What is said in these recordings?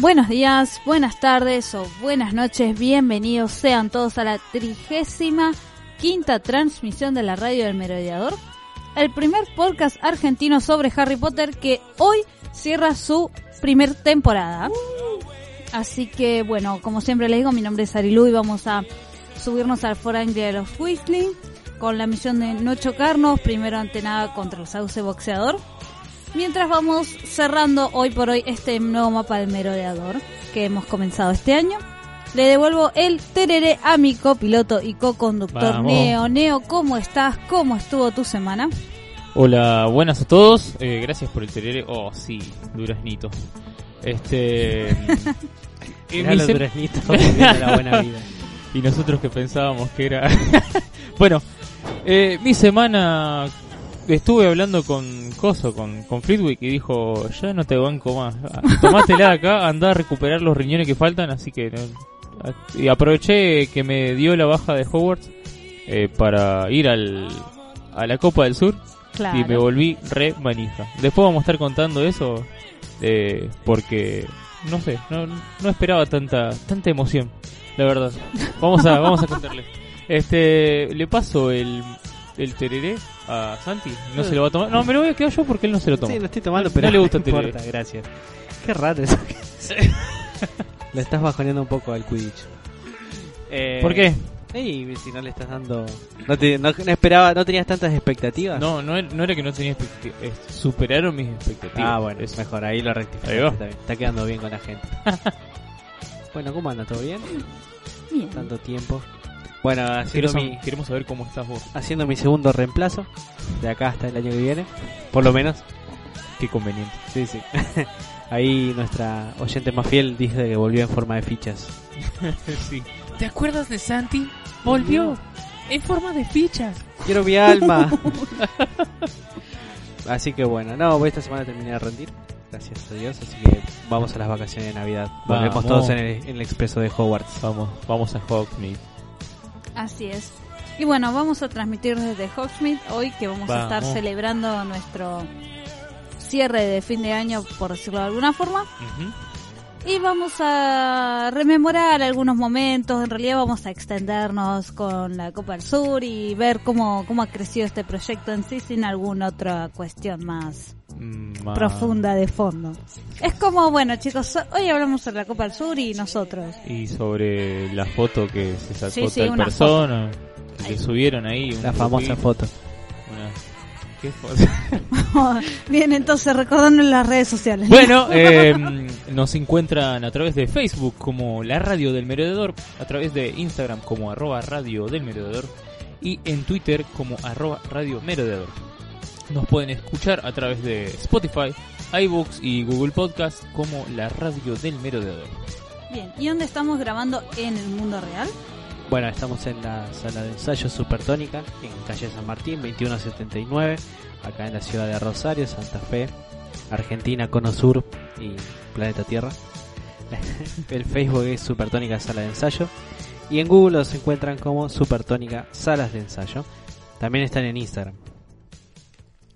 Buenos días, buenas tardes o buenas noches, bienvenidos sean todos a la trigésima quinta transmisión de la radio del Merodeador, el primer podcast argentino sobre Harry Potter que hoy cierra su primer temporada. Así que bueno, como siempre les digo, mi nombre es Arilu y vamos a subirnos al foráneo de los Weasley con la misión de no chocarnos, primero ante nada contra el sauce boxeador. Mientras vamos cerrando hoy por hoy este nuevo mapa del merodeador que hemos comenzado este año, le devuelvo el tereré a mi copiloto y co-conductor. Neo. Neo, ¿cómo estás? ¿Cómo estuvo tu semana? Hola, buenas a todos. Eh, gracias por el tereré. Oh, sí, duraznito. Este. mi los duraznitos la buena vida. y nosotros que pensábamos que era. bueno, eh, mi semana. Estuve hablando con Coso, con, con Fleetwick, y dijo: Ya no te banco más. Tomátela acá, anda a recuperar los riñones que faltan. Así que. no- y aproveché que me dio la baja de Hogwarts eh, para ir al, a la Copa del Sur. Claro. Y me volví re manija. Después vamos a estar contando eso eh, porque no sé, no, no esperaba tanta tanta emoción, la verdad. Vamos a vamos a contarle. Este, le paso el el tereré a Santi, no se lo va a tomar. No, me lo voy a quedar yo porque él no se lo toma. Sí, lo estoy tomando, No pero le gusta no importa, gracias. Qué raro eso. le estás bajoneando un poco al Quidditch. Eh, ¿Por qué? Ey, si no le estás dando... No, te, no, no esperaba, no tenías tantas expectativas. No, no, era- no era que no tenía expectativas, es- superaron mis expectativas. Ah, bueno, Es- mejor, ahí lo rectificaste. Ahí va. Está, quedando bien con la gente. bueno, ¿cómo anda? ¿Todo bien? Bien. Tanto tiempo. Bueno, haciendo Queremos, mi, queremos saber cómo estás vos. haciendo mi segundo reemplazo. De acá hasta el año que viene. Por lo menos. Qué conveniente. Sí, sí. Ahí nuestra oyente más fiel dice que volvió en forma de fichas. sí. ¿Te acuerdas de Santi? Volvió en forma de fichas. Quiero mi alma. así que bueno, no, esta semana terminé de rendir. Gracias a Dios, así que vamos a las vacaciones de Navidad. Volvemos Vamos. todos en el, en el expreso de Hogwarts. Vamos, vamos a Hogsmeade. Así es. Y bueno, vamos a transmitir desde Hogsmeade hoy que vamos, a estar celebrando nuestro cierre de fin de año, por decirlo de alguna forma. Y vamos a rememorar algunos momentos, en realidad vamos a extendernos con la Copa del Sur y ver cómo, cómo ha crecido este proyecto en sí sin alguna otra cuestión más Mm, profunda de fondo. Es como, bueno chicos, hoy hablamos sobre la Copa del Sur y nosotros. Y sobre la foto que se sacó Sí, sí, tal persona, que le subieron ahí. La famosa foto. una- ¿Qué foto? Bien, entonces recordando en las redes sociales. bueno, eh, nos encuentran a través de Facebook como La Radio del Merodeador, a través de Instagram como arroba Radio del Merodeador y en Twitter como arroba Radio Merodeador. Nos pueden escuchar a través de Spotify, iBooks y Google Podcast como La Radio del Merodeador. Bien, ¿y dónde estamos grabando en el mundo real? Bueno, estamos en la sala de ensayo Supertónica, en calle San Martín, 2179, acá en la ciudad de Rosario, Santa Fe, Argentina, Cono Sur y Planeta Tierra. El Facebook es Supertónica Sala de Ensayo y en Google los encuentran como Supertónica Salas de Ensayo. También están en Instagram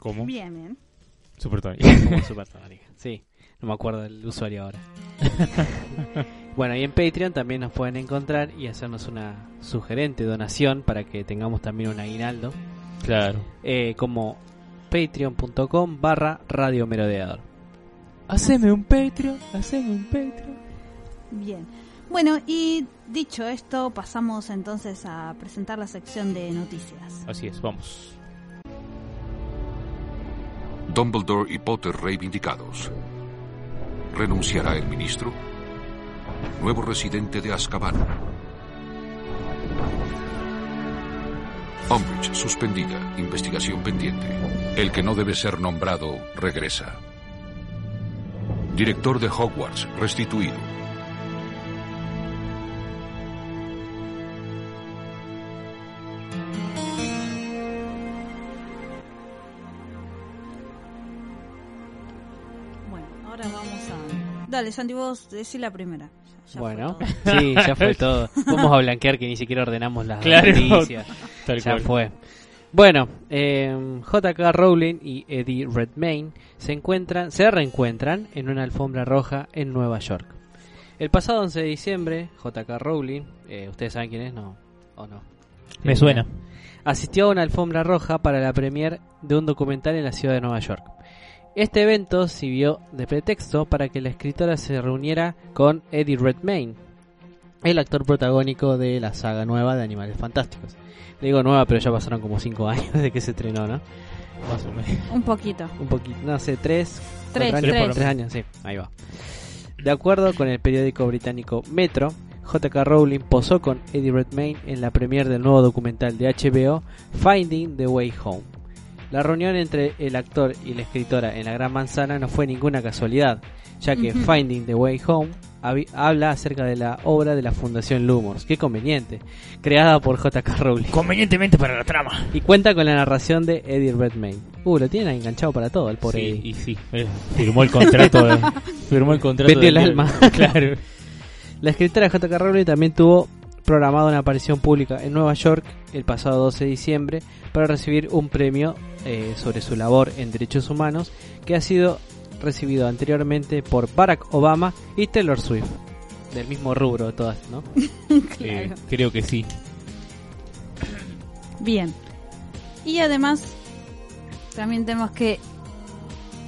¿Cómo? Bien, bien. Super Tony. como Supertónica. Sí, no me acuerdo del usuario ahora. Bueno, y en Patreon también nos pueden encontrar y hacernos una sugerente donación para que tengamos también un aguinaldo. Claro. eh, como patreon.com barra radio merodeador. Haceme un Patreon, haceme un Patreon. Bien. Bueno, y dicho esto, pasamos entonces a presentar la sección de noticias. Así es, vamos. Dumbledore y Potter reivindicados. ¿Renunciará el ministro? Nuevo residente de Azkaban. Umbridge suspendida, investigación pendiente. El que no debe ser nombrado regresa. Director de Hogwarts restituido. Dale, Santi, vos decí la primera. Ya- ya bueno, sí, ya fue todo. Vamos a blanquear que ni siquiera ordenamos las Claro. noticias. Tal ya cual. fue. Bueno, eh, J.K. Rowling y Eddie Redmayne se encuentran, se reencuentran en una alfombra roja en Nueva York. El pasado 11 de diciembre, J.K. Rowling, eh, ustedes saben quién es, no, o no. Me Eh, suena. asistió a una alfombra roja para la premier de un documental en la ciudad de Nueva York. Este evento sirvió de pretexto para que la escritora se reuniera con Eddie Redmayne, el actor protagónico de la saga nueva de Animales Fantásticos. Le digo nueva, pero ya pasaron como 5 años desde que se estrenó, ¿no? Un poquito. Un poquito, no sé, 3 Tres, años, tres. tres años, sí, ahí va. De acuerdo con el periódico británico Metro, J.K. Rowling posó con Eddie Redmayne en la premiere del nuevo documental de HBO Finding the Way Home. La reunión entre el actor y la escritora en la Gran Manzana no fue ninguna casualidad, ya que. Finding the Way Home habla acerca de la obra de la Fundación Lumos, qué conveniente, creada por J.K. Rowling. Convenientemente para la trama. Y cuenta con la narración de Eddie Redmayne. Uh, lo tienen enganchado para todo, el pobre Sí, Eddie. y sí, eh, firmó el contrato. de- firmó el contrato. Vendió el alma. Claro. La escritora J.K. Rowling también tuvo programada una aparición pública en Nueva York el pasado 12 de diciembre para recibir un premio eh, sobre su labor en derechos humanos que ha sido recibido anteriormente por Barack Obama y Taylor Swift. Del mismo rubro de todas, ¿no? Eh, creo que sí. Bien. Y además, también tenemos que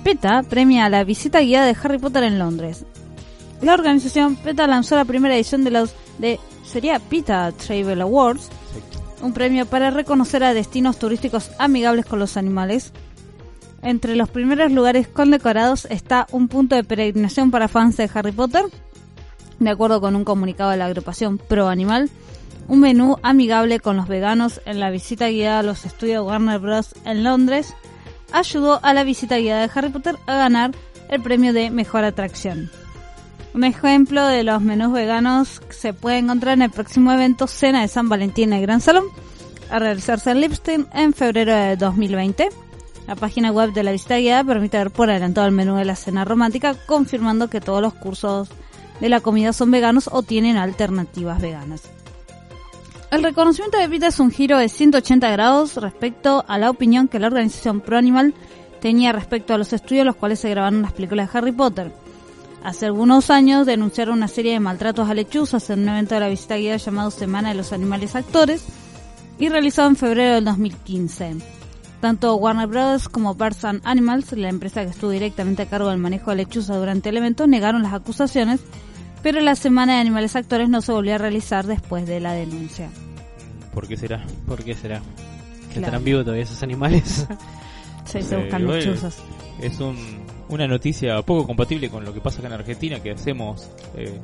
PETA premia la visita guiada de Harry Potter en Londres. La organización PETA lanzó la primera edición de los de sería PETA Travel Awards, un premio para reconocer a destinos turísticos amigables con los animales. Entre los primeros lugares condecorados está un punto de peregrinación para fans de Harry Potter, de acuerdo con un comunicado de la agrupación Pro Animal un menú amigable con los veganos en la visita guiada a los estudios Warner Bros. en Londres ayudó a la visita guiada de Harry Potter a ganar el premio de mejor atracción. Un ejemplo de los menús veganos se puede encontrar en el próximo evento Cena de San Valentín en el Gran Salón, a realizarse en Lipstein en febrero de 2020. La página web de la visita guiada permite ver por adelantado el menú de la cena romántica, confirmando que todos los cursos de la comida son veganos o tienen alternativas veganas. El reconocimiento de PETA es un giro de 180 grados respecto a la opinión que la organización Pro Animal tenía respecto a los estudios los cuales se grabaron las películas de Harry Potter. Hace algunos años denunciaron una serie de maltratos a lechuzas en un evento de la visita guiada llamado Semana de los Animales Actores y realizado en febrero del 2015. Tanto Warner Bros. como Birds and Animals, la empresa que estuvo directamente a cargo del manejo de lechuzas durante el evento, negaron las acusaciones, pero la Semana de Animales Actores no se volvió a realizar después de la denuncia. ¿Por qué será? ¿Por qué será? ¿Que Claro. estarán vivos todavía esos animales? Sí, se Eh, buscan lechuzas. Es un, una noticia poco compatible con lo que pasa acá en Argentina, que hacemos eh,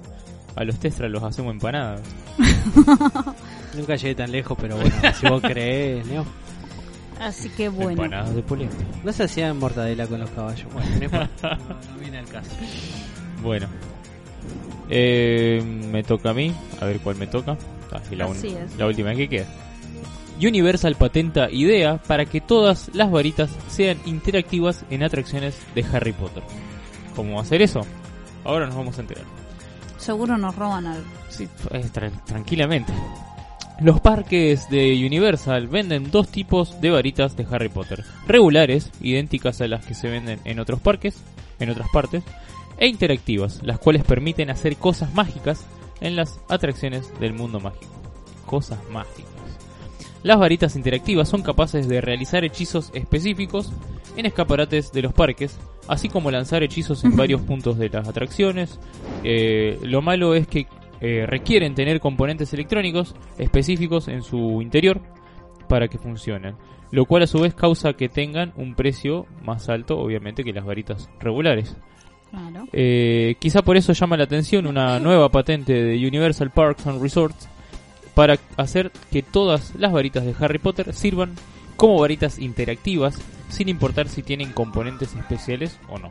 a los testras los hacemos empanadas. Nunca llegué tan lejos, pero bueno, si vos crees, ¿no? Así que bueno. Empanadas de polenta. No se hacía mortadela con los caballos. Bueno, no, no, viene al caso. Bueno. Eh, me toca a mí. A ver cuál me toca. Ah, la, un- Así es. la última que queda. Universal patenta idea para que todas las varitas sean interactivas en atracciones de Harry Potter. ¿Cómo hacer eso? Ahora nos vamos a enterar. Seguro nos roban algo. Sí, eh, tra- tranquilamente. Los parques de Universal venden dos tipos de varitas de Harry Potter. Regulares, idénticas a las que se venden en otros parques, en otras partes, e interactivas, las cuales permiten hacer cosas mágicas en las atracciones del mundo mágico. Cosas mágicas. Las varitas interactivas son capaces de realizar hechizos específicos en escaparates de los parques, así como lanzar hechizos en varios puntos de las atracciones. Eh, lo malo es que eh, requieren tener componentes electrónicos específicos en su interior para que funcionen, lo cual a su vez causa que tengan un precio más alto, obviamente, que las varitas regulares. Claro. Eh, quizá por eso llama la atención una nueva patente de Universal Parks and Resorts para hacer que todas las varitas de Harry Potter sirvan como varitas interactivas, sin importar si tienen componentes especiales o no.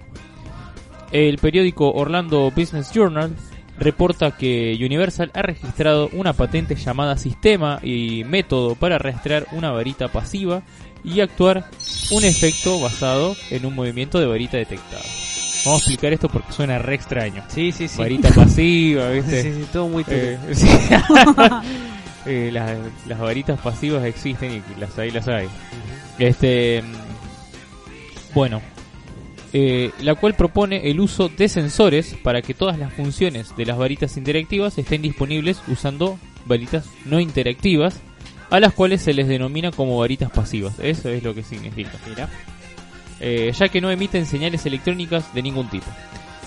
El periódico Orlando Business Journal reporta que Universal ha registrado una patente llamada Sistema y Método para rastrear una varita pasiva y actuar un efecto basado en un movimiento de varita detectado. Vamos a explicar esto porque suena re extraño. Sí, sí, sí. Varita pasiva, ¿viste? Sí, sí, todo muy Eh, sí. Eh, las, las varitas pasivas existen y las hay, las hay. Este, bueno, eh, la cual propone el uso de sensores para que todas las funciones de las varitas interactivas estén disponibles usando varitas no interactivas, a las cuales se les denomina como varitas pasivas. Eso es lo que significa. Eh, ya que no emiten señales electrónicas de ningún tipo.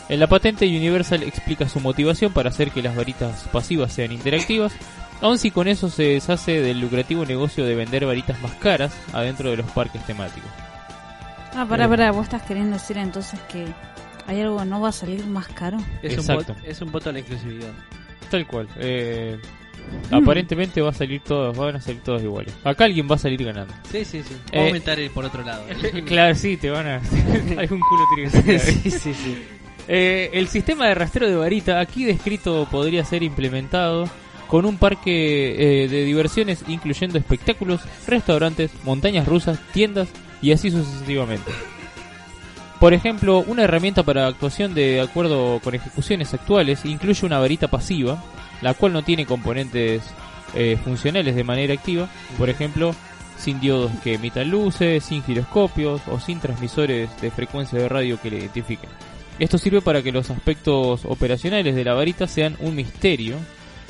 En la patente Universal explica su motivación para hacer que las varitas pasivas sean interactivas, aun si con eso se deshace del lucrativo negocio de vender varitas más caras adentro de los parques temáticos. Ah, pará, Eh. pará, vos estás queriendo decir entonces que hay algo que no va a salir más caro. Es un, Exacto. voto, es un voto a la inclusividad. Tal cual. Eh, Aparentemente va a salir todos, van a salir todos iguales. Acá alguien va a salir ganando. Sí, sí, sí. Eh, Va a aumentar el por otro lado. claro, sí, te van a... Algún culo tiene que sacar. sí, sí, sí. Eh, el sistema de rastreo de varita aquí descrito podría ser implementado con un parque eh, de diversiones incluyendo espectáculos, restaurantes, montañas rusas, tiendas y así sucesivamente. Por ejemplo, una herramienta para actuación de acuerdo con ejecuciones actuales incluye una varita pasiva, la cual no tiene componentes eh, funcionales de manera activa, por ejemplo, sin diodos que emitan luces, sin giroscopios o sin transmisores de frecuencia de radio que le identifiquen. Esto sirve para que los aspectos operacionales de la varita sean un misterio,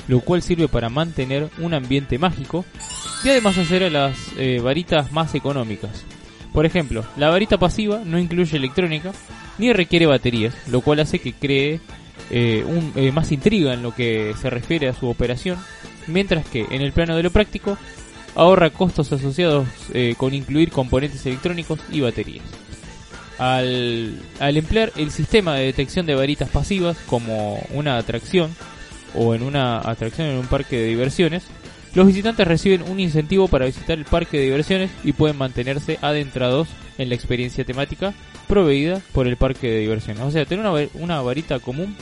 lo cual sirve para mantener un ambiente mágico y además hacer a las eh, varitas más económicas. Por ejemplo, la varita pasiva no incluye electrónica ni requiere baterías, lo cual hace que cree eh, eh, más intriga en lo que se refiere a su operación, mientras que en el plano de lo práctico ahorra costos asociados con incluir componentes electrónicos y baterías. Al emplear el sistema de detección de varitas pasivas como una atracción o en una atracción en un parque de diversiones, los visitantes reciben un incentivo para visitar el parque de diversiones y pueden mantenerse adentrados en la experiencia temática proveída por el parque de diversiones. O sea, tener una, una varita común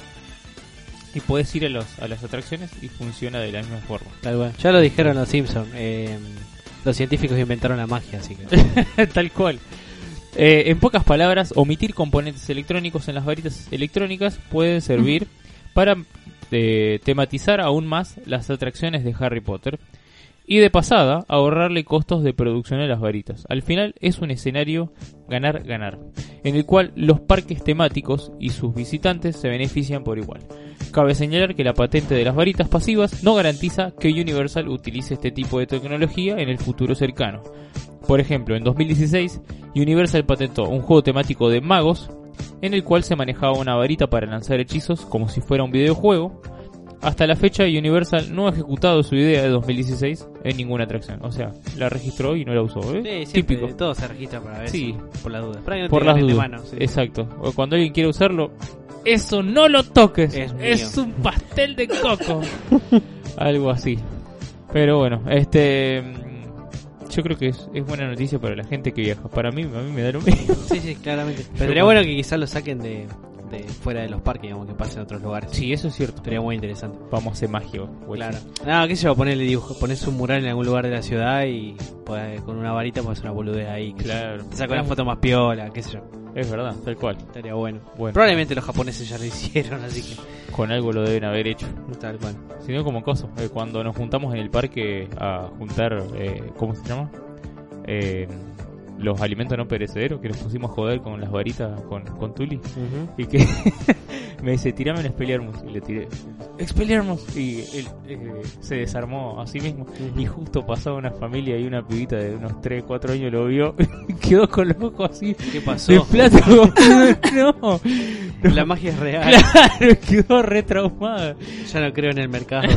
y puedes ir a, los, a las atracciones y funciona de la misma forma. Tal cual. Ya lo dijeron los Simpsons. los científicos inventaron la magia, así que. Tal cual. Eh, en pocas palabras, omitir componentes electrónicos en las varitas electrónicas puede servir para eh, tematizar aún más las atracciones de Harry Potter y de pasada ahorrarle costos de producción a las varitas. Al final es un escenario ganar-ganar, en el cual los parques temáticos y sus visitantes se benefician por igual. Cabe señalar que la patente de las varitas pasivas no garantiza que Universal utilice este tipo de tecnología en el futuro cercano. Por ejemplo, en 2016, Universal patentó un juego temático de magos en el cual se manejaba una varita para lanzar hechizos como si fuera un videojuego. Hasta la fecha, Universal no ha ejecutado su idea de 2016 en ninguna atracción. O sea, la registró y no la usó. ¿eh? Sí, Típico. Todo se registra para ver Sí. si- por las dudas. Para que no Por las dudas. mano, sí. Exacto. O cuando alguien quiere usarlo, eso no lo toques. Es un pastel de coco. Algo así. Pero bueno, este. Yo creo que es, es buena noticia para la gente que viaja. Para mí, a mí me da lo mismo. Sí, sí, claramente. Pero sería bueno que quizás lo saquen de, de fuera de los parques, digamos, que pasen a otros lugares. Sí, eso es cierto. Sería muy interesante. Vamos a hacer magia. Claro. No, qué sé yo, ponerle dibujo, pones un mural en algún lugar de la ciudad y podés- con una varita pones una boludez ahí. Claro. Te saca una foto más piola, qué sé yo. Es verdad, tal cual. Estaría bueno. Bueno, Probablemente los japoneses ya lo hicieron, así que con algo lo deben haber hecho. tal cual. Si no, como cosa. eh, cuando nos juntamos en el parque a juntar. Eh, ¿Cómo se llama? Eh, los alimentos no perecederos. Que nos pusimos a joder con las varitas con, con Tuli. Y que me dice, tirame un Expelliarmus. Y le tiré, Expelliarmus. Y él eh, se desarmó a sí mismo. Y justo pasaba una familia y una pibita de unos 3, 4 años lo vio. quedó con los ojos así. ¿Qué De pasó? plata. no. La magia es real. Claro, quedó re traumada. Ya no creo en el mercado.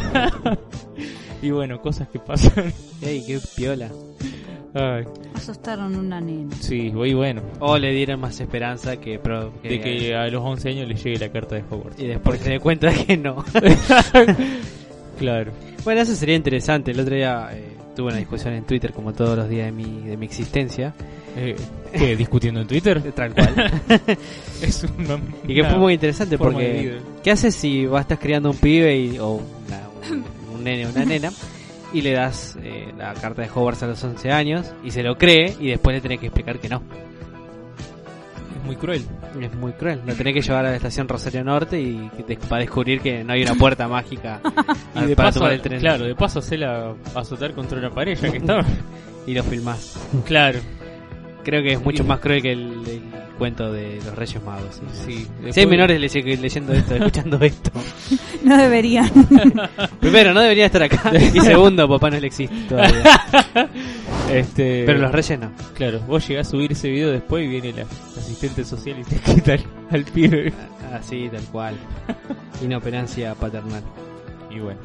Y bueno, cosas que pasan. Ey, qué piola. Ay, Asustaron una nena. sí, y bueno. O le dieron más esperanza que, pro, que- De que a los 11 años le llegue la carta de Hogwarts. y después se dé cuenta que no. Claro. Bueno, eso sería interesante. El otro día eh, tuve una discusión en Twitter, como todos los días de mi, de mi existencia. Eh, ¿Qué? ¿Discutiendo en Twitter? Tal cual. es una, y que fue muy interesante porque... ¿Qué haces si vas estás criando un pibe y, o una- un, un nene o una nena y le das eh, la carta de Hogwarts a los 11 años y se lo cree y después le tenés que explicar que no? Es muy cruel. Es muy cruel. Lo tenés que llevar a la estación Rosario Norte y te- para descubrir que no hay una puerta mágica Y de para paso, tomar el tren. claro, de paso hacerla azotar contra una pared ya que estaba. Y lo filmás. claro. Creo que es mucho más cruel que el, el cuento de los Reyes Magos. ¿sí? Sí. Si hay menores le- leyendo esto, escuchando esto. No deberían. Primero, no debería estar acá. Y segundo, papá no le existe todavía. Este, Pero los Reyes no. Claro, vos llegás a subir ese video después y viene la asistente social y te quita al, al pibe. Así, tal cual. Inoperancia paternal. Y bueno,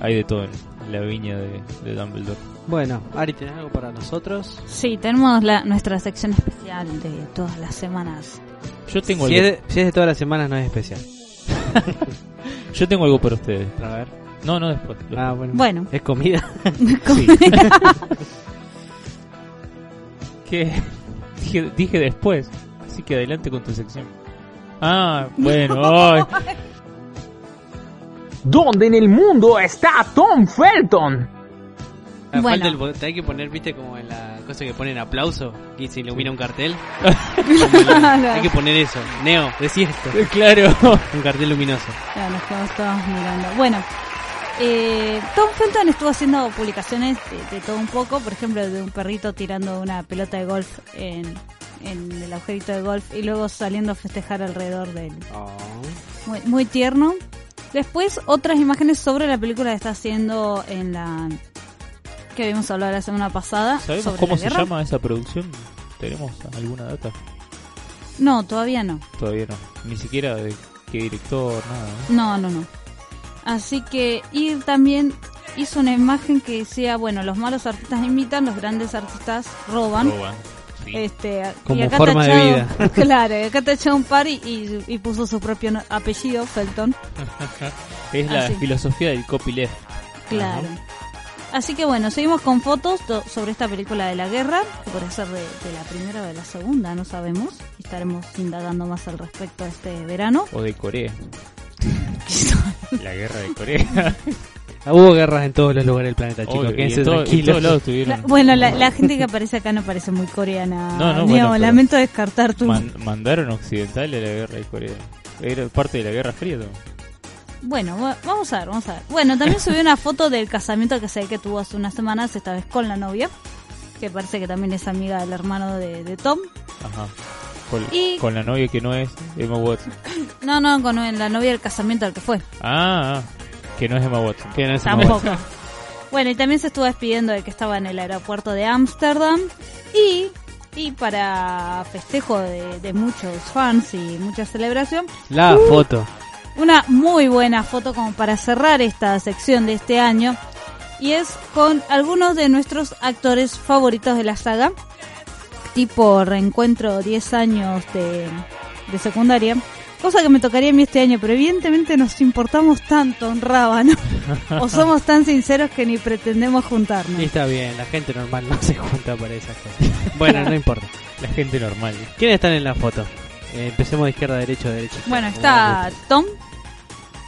hay de todo la viña de, de Dumbledore. Bueno, Ari, ¿tenés algo para nosotros? Sí, tenemos la, nuestra sección especial de todas las semanas. Yo tengo, Si es, algo, de, si es de todas las semanas, no es especial. yo tengo algo para ustedes. A ver. No, no después. después. Ah, bueno. Bueno, ¿Es comida? Sí. ¿Qué? Dije, dije después. Así que adelante con tu sección. Ah, bueno. ay. ¿Dónde en el mundo está Tom Felton? Ah, Bueno. falta el bo- te hay que poner, viste, como en la cosa que ponen aplauso y se ilumina un cartel. Hay que poner eso. Neo, decí esto. claro. Un cartel luminoso. Ya nos quedamos todos mirando. Bueno, eh, Tom Felton estuvo haciendo publicaciones de, de todo un poco, por ejemplo, de un perrito tirando una pelota de golf en, en el agujerito de golf y luego saliendo a festejar alrededor de él. Oh. Muy, muy tierno. Después, otras imágenes sobre la película que está haciendo en la. que habíamos hablado la semana pasada. ¿Sabemos sobre cómo la se guerra. llama esa producción? ¿Tenemos alguna data? No, todavía no. Todavía no. Ni siquiera de qué director, nada. ¿eh? No, no, no. Así que, y también hizo una imagen que decía, bueno, los malos artistas imitan, los grandes artistas roban. Roban. Sí. Este, Como y acá forma de tachado- Claro, acá tachado un par y, y, y puso su propio apellido, Felton. es la así. filosofía del copyleft. Claro. Así que bueno, seguimos con fotos sobre esta película de la guerra, que puede ser de, de la primera o de la segunda, no sabemos. Estaremos indagando más al respecto este verano. O de Corea. la guerra de Corea. Hubo guerras en todos los lugares del planeta, chicos. Obvio, Quédense en, todo- en tranquilos. todos lados La- tuvieron. bueno, la, la gente que aparece acá no parece muy coreana. No, no, bueno, pero- lamento descartar tu... Man- mandaron occidentales a la guerra de Corea. Era parte de la guerra fría también. Bueno, va- vamos a ver, vamos a ver. Bueno, también subió una foto del casamiento que sé que tuvo hace unas semanas, esta vez con la novia, que parece que también es amiga del hermano de, de Tom. Ajá. Con, Y- con la novia que no es Emma Watson. No, no, con la novia del casamiento al que fue. Ah, ah, que no es Emma Watson. Que no es Emma Tampoco. Bueno, y también se estuvo despidiendo de que estaba en el aeropuerto de Ámsterdam. Y, y para festejo de, de muchos fans y mucha celebración, La foto. una muy buena foto como para cerrar esta sección de este año. Y es con algunos de nuestros actores favoritos de la saga. Tipo reencuentro 10 años de, de secundaria. Cosa que me tocaría a mí este año, pero evidentemente nos importamos tanto en Rábano. o somos tan sinceros que ni pretendemos juntarnos. Y está bien, la gente normal no se junta para esas cosas. Bueno, no importa. La gente normal. ¿Quiénes están en la foto? Eh, empecemos de izquierda a derecha, de derecha. Bueno, está Tom.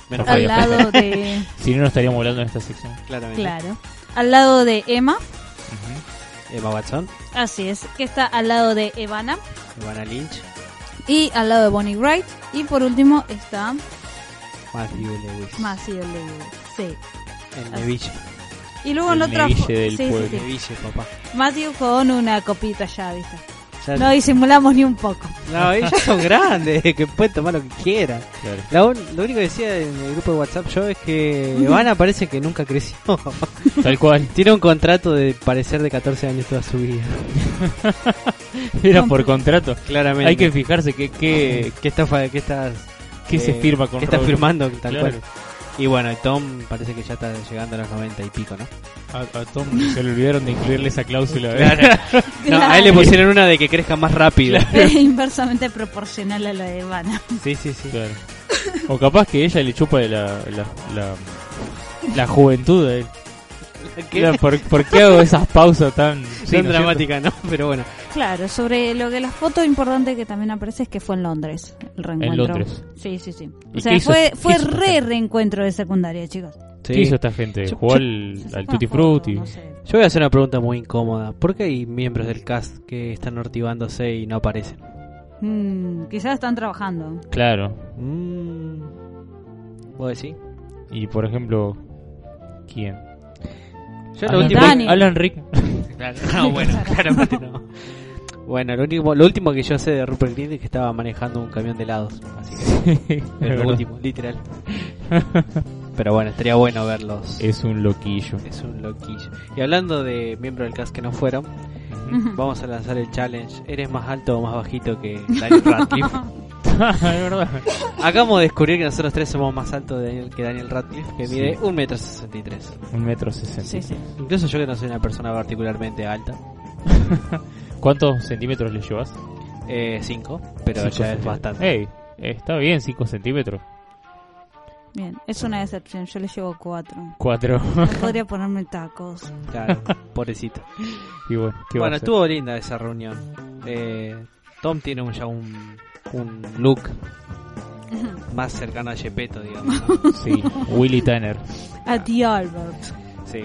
Menos al lado de... Si no, no estaríamos hablando en esta sección. claramente. Claro. Al lado de Emma. Emma Watson, Así es. Que está al lado de Evana. Ivana Lynch, Y al lado de Bonnie Wright. Y por último está Matthew Lewis. Matthew Lewis. Sí. El Neville. Y luego en El otra Neville fo- del sí, sí, pueblo. sí. Neville, papá. Matthew con una copita ya, ¿viste? No disimulamos ni un poco. No, ellos son grandes, que pueden tomar lo que quieran. Claro. La un- lo único que decía en el grupo de WhatsApp yo es que Ivana parece que nunca creció. Tal cual. Tiene un contrato de parecer de 14 años toda su vida. Era por contrato. Claramente. Hay que fijarse que, que, ¿Qué está, fa- qué estás, que se eh, firma con qué está Robert. firmando tal Claro. cual? Y bueno, Tom parece que ya está llegando a los 90 y pico, ¿no? A, a Tom se le olvidaron de incluirle esa cláusula. ¿eh? No, a él le pusieron una de que crezca más rápido. Inversamente proporcional a la de Evana. Sí, sí, sí. Claro. O capaz que ella le chupa la, la, la, La juventud de él. ¿Qué? Mira, ¿Por, por qué hago esas pausas tan, sí, Tan ¿no es cierto? dramática, ¿no? Pero bueno. Claro, sobre lo que la foto importante que también aparece es que fue en Londres el reencuentro. Londres. Sí, sí, sí. ¿Y O sea, fue, fue re reencuentro de secundaria, chicos. ¿Qué hizo esta gente? Yo- ¿Jugó yo- al, al Tutti Frutti? no sé. Yo voy a hacer una pregunta muy incómoda. ¿Por qué hay miembros del cast que están ortivándose y no aparecen? Mm, quizás están trabajando. Claro. Mm. ¿Vos decís? Y por ejemplo, ¿quién? Yo lo Alan último... Rick- Dani. Alan Rick. Claro, no, bueno, claramente no. Bueno, lo último, lo último que yo sé de Rupert Grint es que estaba manejando un camión de helados. Así que Es es lo verdad. último, literal. Pero bueno, estaría bueno verlos. Es un loquillo. Es un loquillo. Y hablando de miembros del cast que no fueron, vamos a lanzar el challenge. ¿Eres más alto o más bajito que Daniel Radcliffe? es verdad. Acabamos de descubrir que nosotros tres somos más altos de que Daniel Radcliffe, que mide Sí. 1,63m. Un metro sesenta. Sí, sí. Incluso yo que no soy una persona particularmente alta, ¿Cuántos centímetros le llevas? 5, Eh, pero Cinco ya es bastante. Ey, está bien, 5 centímetros. Bien, es una decepción. Yo le llevo cuatro. 4. No podría ponerme tacos. Claro, pobrecito. y bueno, estuvo linda esa reunión. Eh, Tom tiene un- ya un, un look más cercano a Gepetto, digamos. ¿no? Sí, Willy Tanner. A ti, Albert. Sí.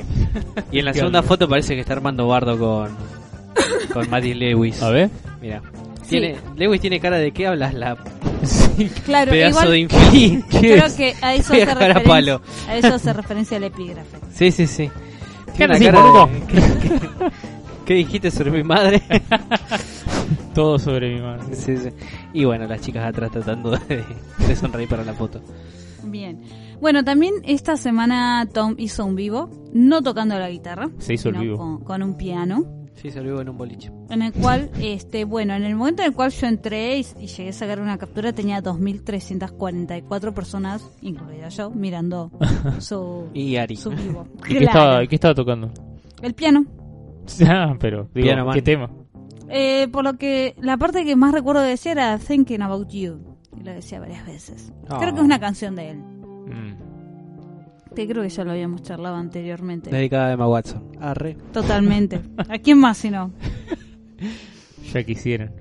Y en la segunda foto parece que está armando bardo con, con Maddie Lewis. A ver. Mira. Sí. Tiene, Lewis tiene cara de qué hablas la Sí. Claro, pedazo igual de infeliz. creo que a eso, hace a referencia, palo. a eso hace referencia el epígrafe. Sí, sí, sí. Cara Tiene cara boludo. de- ¿Qué, qué- qué dijiste sobre mi madre? Todo sobre mi mano. Sí, sí. Y bueno, las chicas atrás tratando de, de sonreír para la foto. Bien. Bueno, también esta semana Tom hizo un vivo, no tocando la guitarra, Se hizo el sino vivo. Con, con un piano, Sí, se olvidó en un boliche. en el cual, este, bueno, en el momento en el cual yo entré y, y llegué a sacar una captura, tenía 2.344 personas, incluida yo, mirando su, Y Ari. su vivo. ¿Y qué estaba, qué estaba tocando? El piano. Ah, pero, digo, Piano Man. ¿qué tema? Eh, por lo que la parte que más recuerdo de decir era Thinking About You. Y lo decía varias veces. Ah. Creo que es una canción de él. Mm. Que creo que ya lo habíamos charlado anteriormente. Dedicada a Emma Watson. Arre. Totalmente. ¿A quién más si no? Ya quisieran.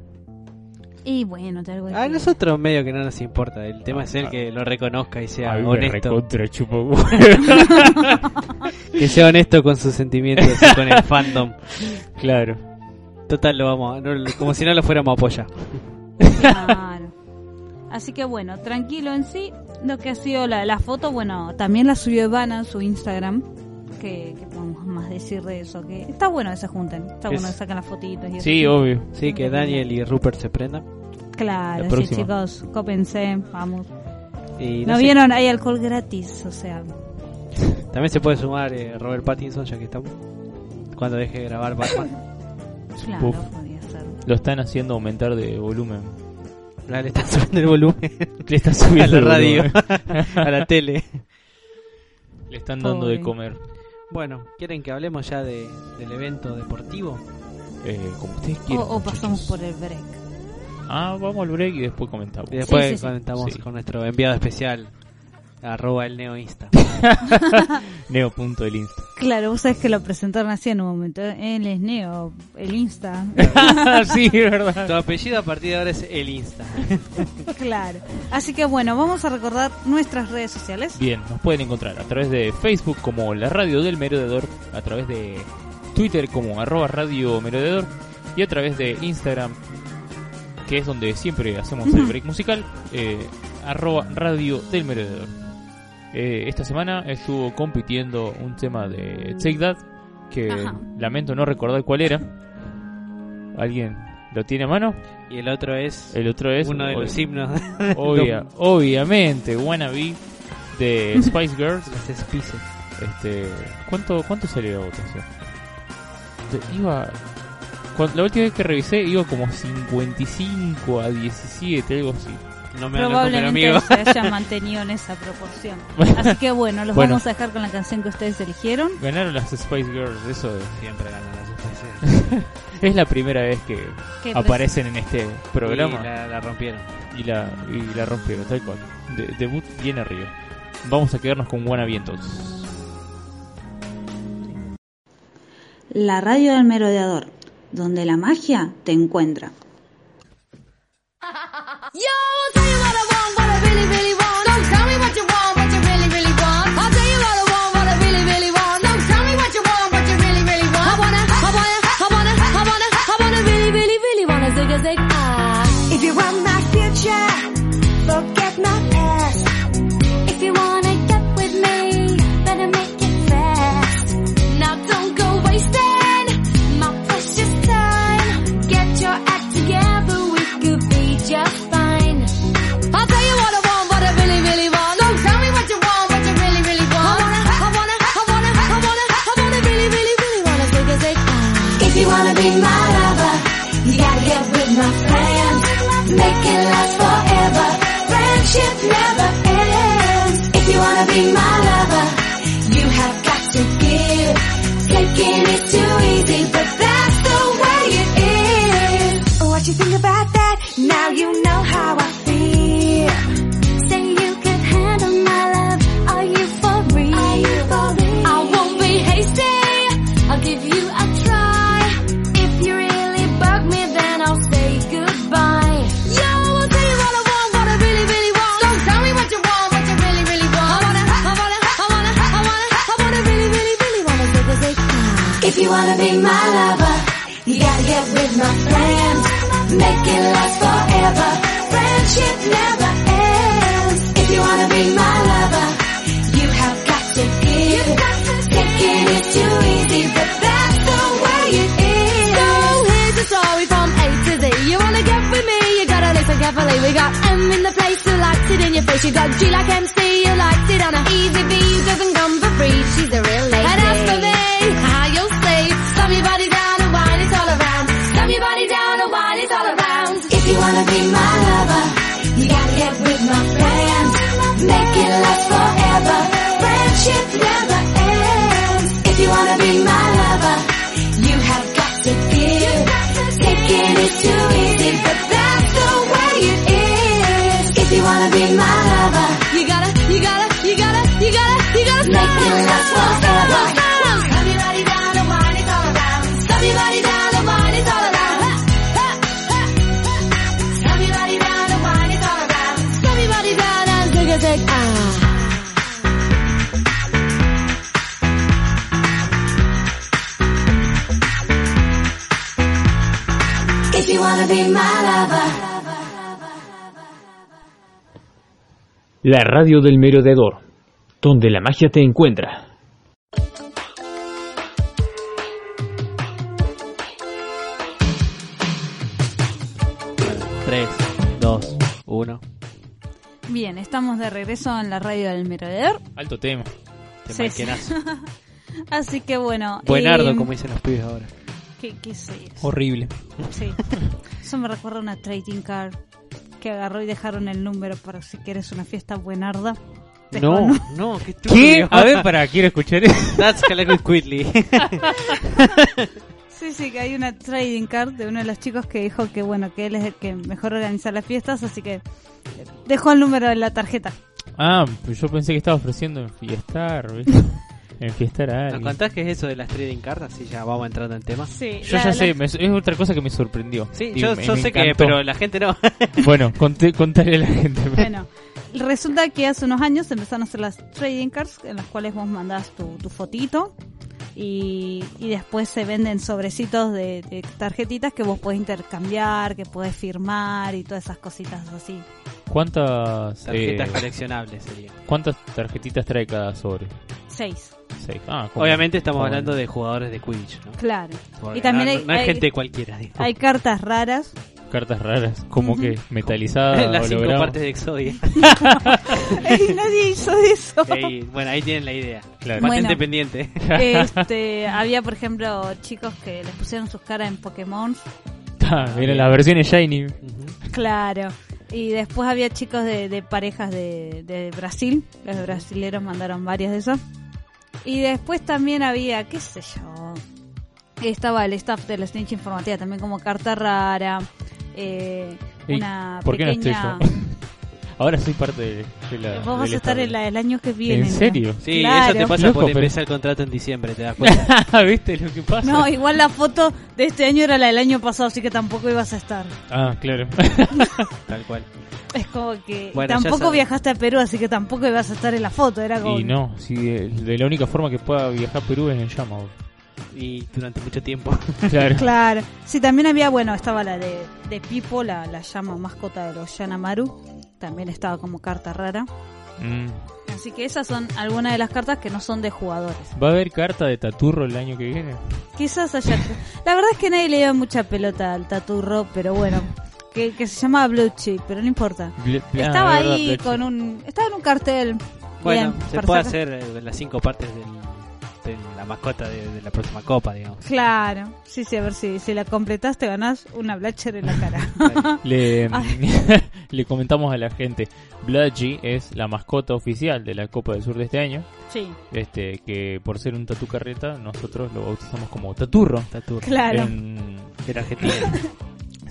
Y bueno, te algo A nosotros medio que no nos importa. El tema es el que lo reconozca y sea A mí me honesto. huevo. Que sea honesto con sus sentimientos y con el fandom. Claro. Total, lo vamos a- no- como si no lo fuéramos a apoyar. Claro. Así que bueno, tranquilo en sí. Lo que ha sido la, la foto, bueno, también la subió Ivana en su Instagram. Que, que podemos más decir de eso. Que está bueno que se junten. Está Es- bueno que sacan las fotitos y eso. Sí, obvio. Sí, que Daniel y Rupert se prendan. Claro, La sí, chicos. Cópense, vamos. Y ¿No no sé, vieron? Hay alcohol gratis, o sea. También se puede sumar eh, Robert Pattinson, ya que estamos. Cuando deje de grabar Batman. Claro, ser. Lo están haciendo aumentar de volumen. Ah, Le están subiendo el volumen Le están a subiendo la radio, a la tele. Le están dando de comer. Bueno, ¿quieren que hablemos ya de, del evento deportivo? Eh, como ustedes quieran. o pasamos por el break. Ah, vamos al break y después comentamos. Y después sí, sí. comentamos Sí. con nuestro enviado especial, arroba el neo Insta. Neo punto Insta. Claro, vos sabés que lo presentaron así en un momento. Él es Neo, el Insta. sí, verdad. Tu apellido a partir de ahora es el Insta. claro. Así que bueno, vamos a recordar nuestras redes sociales. Bien, nos pueden encontrar a través de Facebook como la radio del merodeador, a través de Twitter como arroba radio merodeador y a través de Instagram, que es donde siempre hacemos el break musical, eh, arroba radio del merodeador. Eh, esta semana estuvo compitiendo un tema de Take That, que Ajá. lamento no recordar cuál era. ¿Alguien lo tiene a mano? Y el otro es, El otro es uno de los himnos obvia- obviamente Wannabe de Spice Girls. las Spices. Este, ¿cuánto cuánto salió la votación? Iba la última vez que revisé iba como 55 a 17, algo así no me Probablemente se hayan mantenido en esa proporción. Así que bueno, los vamos a dejar con la canción que ustedes eligieron. Ganaron las Spice Girls, eso siempre ganan las Spice Girls. es la primera vez que aparecen en este programa. Y la, rompieron. Y la, y la rompieron, tal cual. De, debut bien arriba. Vamos a quedarnos con Wannabe entonces. La radio del merodeador, donde la magia te encuentra. If you what I want, what you really really want. Tell me what you want, what you really really want. I tell you what you want, what you really really want. Tell me what you want, what you really really want. I want it. I want it. I want it. I want it really really really want as a zig zag. If you want La radio del merodeador, donde la magia te encuentra. 3, 2, 1. Bien, estamos de regreso en la radio del merodeador. Alto tema. Te Sí, malquenazo. Así que bueno. Buenardo, eh, como dicen los pibes ahora. ¿Qué, qué sé? Horrible. Sí. Eso me recuerda a una trading card que agarró y dejaron el número para si quieres una fiesta buenarda. No, nu- no, qué ¿Qué? A ver, para, quiero escuchar eso. That's Quickly. Sí, sí, que hay una trading card de uno de los chicos que dijo que bueno, que él es el que mejor organiza las fiestas, así que dejó el número en la tarjeta. Ah, pues yo pensé que estaba ofreciendo enfiestar, ¿viste? Enfiestar a ¿Nos alguien. contás qué es eso de las trading cards? Así ya vamos entrando en tema. Sí, Yo la- ya la- sé, me- es otra cosa que me sorprendió. Sí, Y yo, me- yo me sé que, pero la gente no. Bueno, conté, contale a la gente. Bueno, resulta que hace unos años empezaron a hacer las trading cards en las cuales vos mandás tu, tu fotito y, y después se venden sobrecitos de, de tarjetitas que vos podés intercambiar, que podés firmar y todas esas cositas así. ¿Cuántas, Tarjetas eh, coleccionables sería. ¿Cuántas tarjetitas trae cada sobre? Seis, Seis. Ah, ¿cómo? Obviamente estamos Ah, hablando de jugadores de Quidditch, ¿no? claro. Porque Y también no, hay- no es hay- gente cualquiera. digo. Hay cartas raras. Cartas raras, como que metalizadas, Las cinco holograma. partes de Exodia. Ey, nadie hizo eso. Ey, bueno, ahí tienen la idea. Claro. Patente Bueno. pendiente. Este, había, por ejemplo, chicos que les pusieron sus caras en Pokémon. Ah, miren las versiones Shiny. Ujú. Claro. Y después había chicos de, de parejas de, de Brasil. Los brasileros mandaron varias de esas. Y después también había, qué sé yo. Estaba el staff de la Snitch Informativa también como carta rara. eh, ¿Y una ¿Por qué no estoy pequeña... yo? Ahora soy parte de, de la. Vos vas del a estar en la- el año que viene. ¿En serio? Sí, Claro. eso te pasa Loco, por pero- empezar el contrato en diciembre, te das cuenta. ¿Viste lo que pasa? No, igual la foto de este año era la del año pasado, así que tampoco ibas a estar. Ah, claro. Tal cual. Es como que Bueno, tampoco viajaste a Perú, así que tampoco ibas a estar en la foto. Era como y no, si de, de la única forma que pueda viajar a Perú es en llama. Y durante mucho tiempo. Claro. Claro. Sí, también había, bueno, estaba la de, de Pipo, la, la llama mascota de los Yanamaru. También estaba como carta rara. Mm. Así que esas son algunas de las cartas que no son de jugadores. ¿Va a haber carta de Taturro el año que viene? Quizás haya... La verdad es que nadie le dio mucha pelota al taturro, pero bueno. Que, que se llamaba Blue Chip, pero no importa. Bl- ah, Estaba verdad, ahí con un... Estaba en un cartel. Bueno, Bien, se puede sacar- hacer eh, las cinco partes del, de la mascota de, de la próxima copa, digamos. Claro. Sí, sí, a ver si, si la completaste ganás una Blatcher en la cara. Le, le comentamos a la gente, Bludgy es la mascota oficial de la Copa del Sur de este año. sí, Este, que por ser un tatu carreta, nosotros lo bautizamos como Taturro. Taturro. claro. En- Era argentino.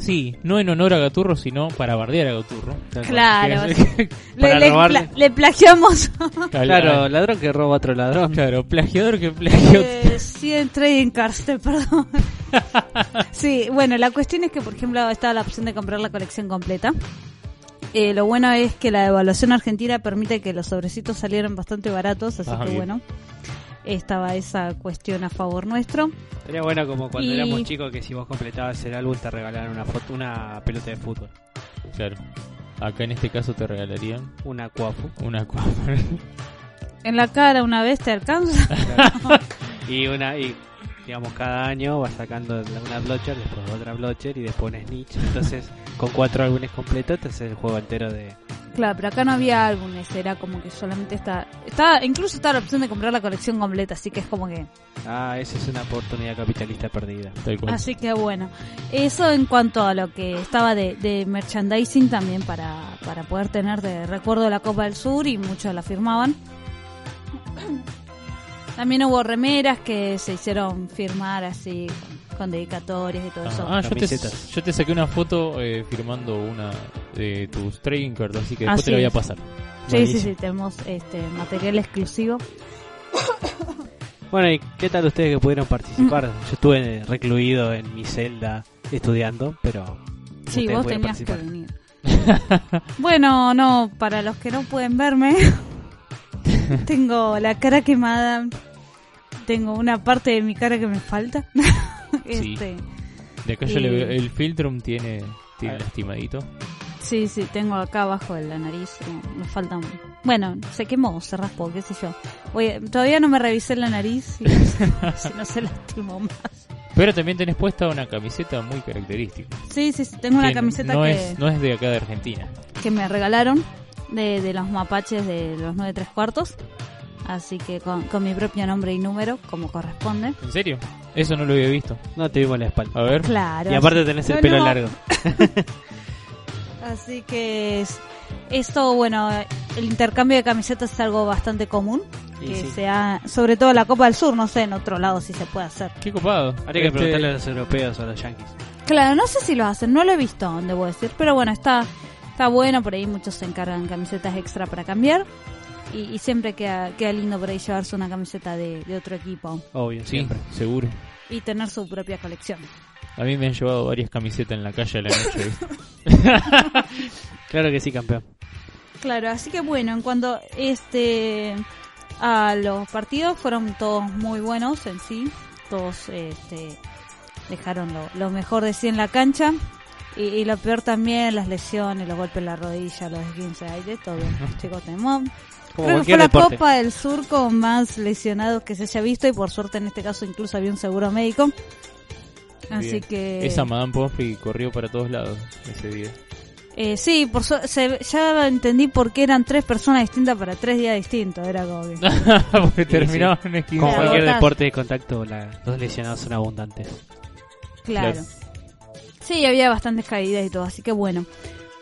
Sí, no en honor a Gaturro, sino para bardear a Gaturro. Claro. Le, para le, robarle. pla- le plagiamos. Claro, ladrón que roba a otro ladrón. Claro, plagiador que plagió. Eh, sí, entré en cárcel, perdón. sí, bueno, la cuestión es que, por ejemplo, estaba la opción de comprar la colección completa. Eh, lo bueno es que la devaluación argentina permite que los sobrecitos salieran bastante baratos, así Ah, que bien. bueno, estaba esa cuestión a favor nuestro. Sería bueno como cuando Y- éramos chicos que si vos completabas el álbum te regalaban una foto, una pelota de fútbol, Claro. Acá en este caso te regalarían una cuafu. una cuadra. En la cara una vez te alcanza. y una y digamos cada año vas sacando una blocher, después otra blocher y después una snitch. Entonces, con cuatro álbumes completos te haces el juego entero de claro, pero acá no había álbumes, era como que solamente está, está, incluso está la opción de comprar la colección completa, así que es como que Ah, esa es una oportunidad capitalista perdida. Así que bueno, eso en cuanto a lo que estaba de, de merchandising también para, para poder tener de recuerdo la Copa del Sur y muchos la firmaban. También hubo remeras que se hicieron firmar así con, dedicatorias y todo eso. Ah, yo te, Camisetas. yo te saqué una foto eh, firmando una de tus trading cards, así que después Así te la voy a pasar. sí, sí, Buenísimo. sí, tenemos este material exclusivo. Bueno, ¿y qué tal ustedes que pudieron participar? Yo estuve recluido en mi celda estudiando, pero Sí, vos tenías que venir. bueno, no, para los que no pueden verme, tengo la cara quemada, tengo una parte de mi cara que me falta. Sí. este, De acá yo le veo, Y- el Filtrum tiene, tiene lastimadito. sí, sí, tengo acá abajo de la nariz, no, me faltan... Bueno, se quemó, se raspó, qué sé yo. Voy- todavía no me revisé la nariz, y si no se lastimó más. Pero también tenés puesta una camiseta muy característica. Sí, sí, sí, tengo una Que camiseta no que, es no es de acá de Argentina. que me regalaron de, de los mapaches de los 9 tres cuartos. Así que con, con mi propio nombre y número, como corresponde. ¿En serio? Eso no lo había visto. No te vimos la espalda. A ver. Claro. Y aparte tenés el No, pelo no. largo. Así que es- esto, bueno, el intercambio de camisetas es algo bastante común. Y Que sí. sea, sobre todo en la Copa del Sur, no sé en otro lado si se puede hacer. Qué copado. Habría que Este, preguntarle a los europeos o a los yankees. Claro, no sé si lo hacen, no lo he visto, debo decir, pero bueno, está, está bueno, por ahí muchos se encargan camisetas extra para cambiar. Y, y siempre queda, queda lindo por ahí llevarse una camiseta de, de otro equipo Obvio, Sí, siempre. seguro. y tener su propia colección. A mí me han llevado varias camisetas en la calle a la noche. Claro que sí, campeón. Claro, así que bueno, en cuanto este a los partidos fueron todos muy buenos en sí, todos este, dejaron lo, lo mejor de sí en la cancha y, y lo peor también las lesiones, los golpes en la rodilla, los esguinces de aire, todo. Chicos, tenemos Como Creo que cualquier fue la deporte. Copa del Sur con más lesionados que se haya visto y por suerte en este caso incluso había un seguro médico. Así Bien. que Esa Madame Pomfrey corrió para todos lados ese día. eh, sí, por su- se- ya entendí por qué eran tres personas distintas para tres días distintos. Era como que- Porque Sí, terminaban en esquina. Como cualquier deporte de contacto, la- los lesionados son abundantes. Claro. Claro. Sí, había bastantes caídas y todo, así que bueno.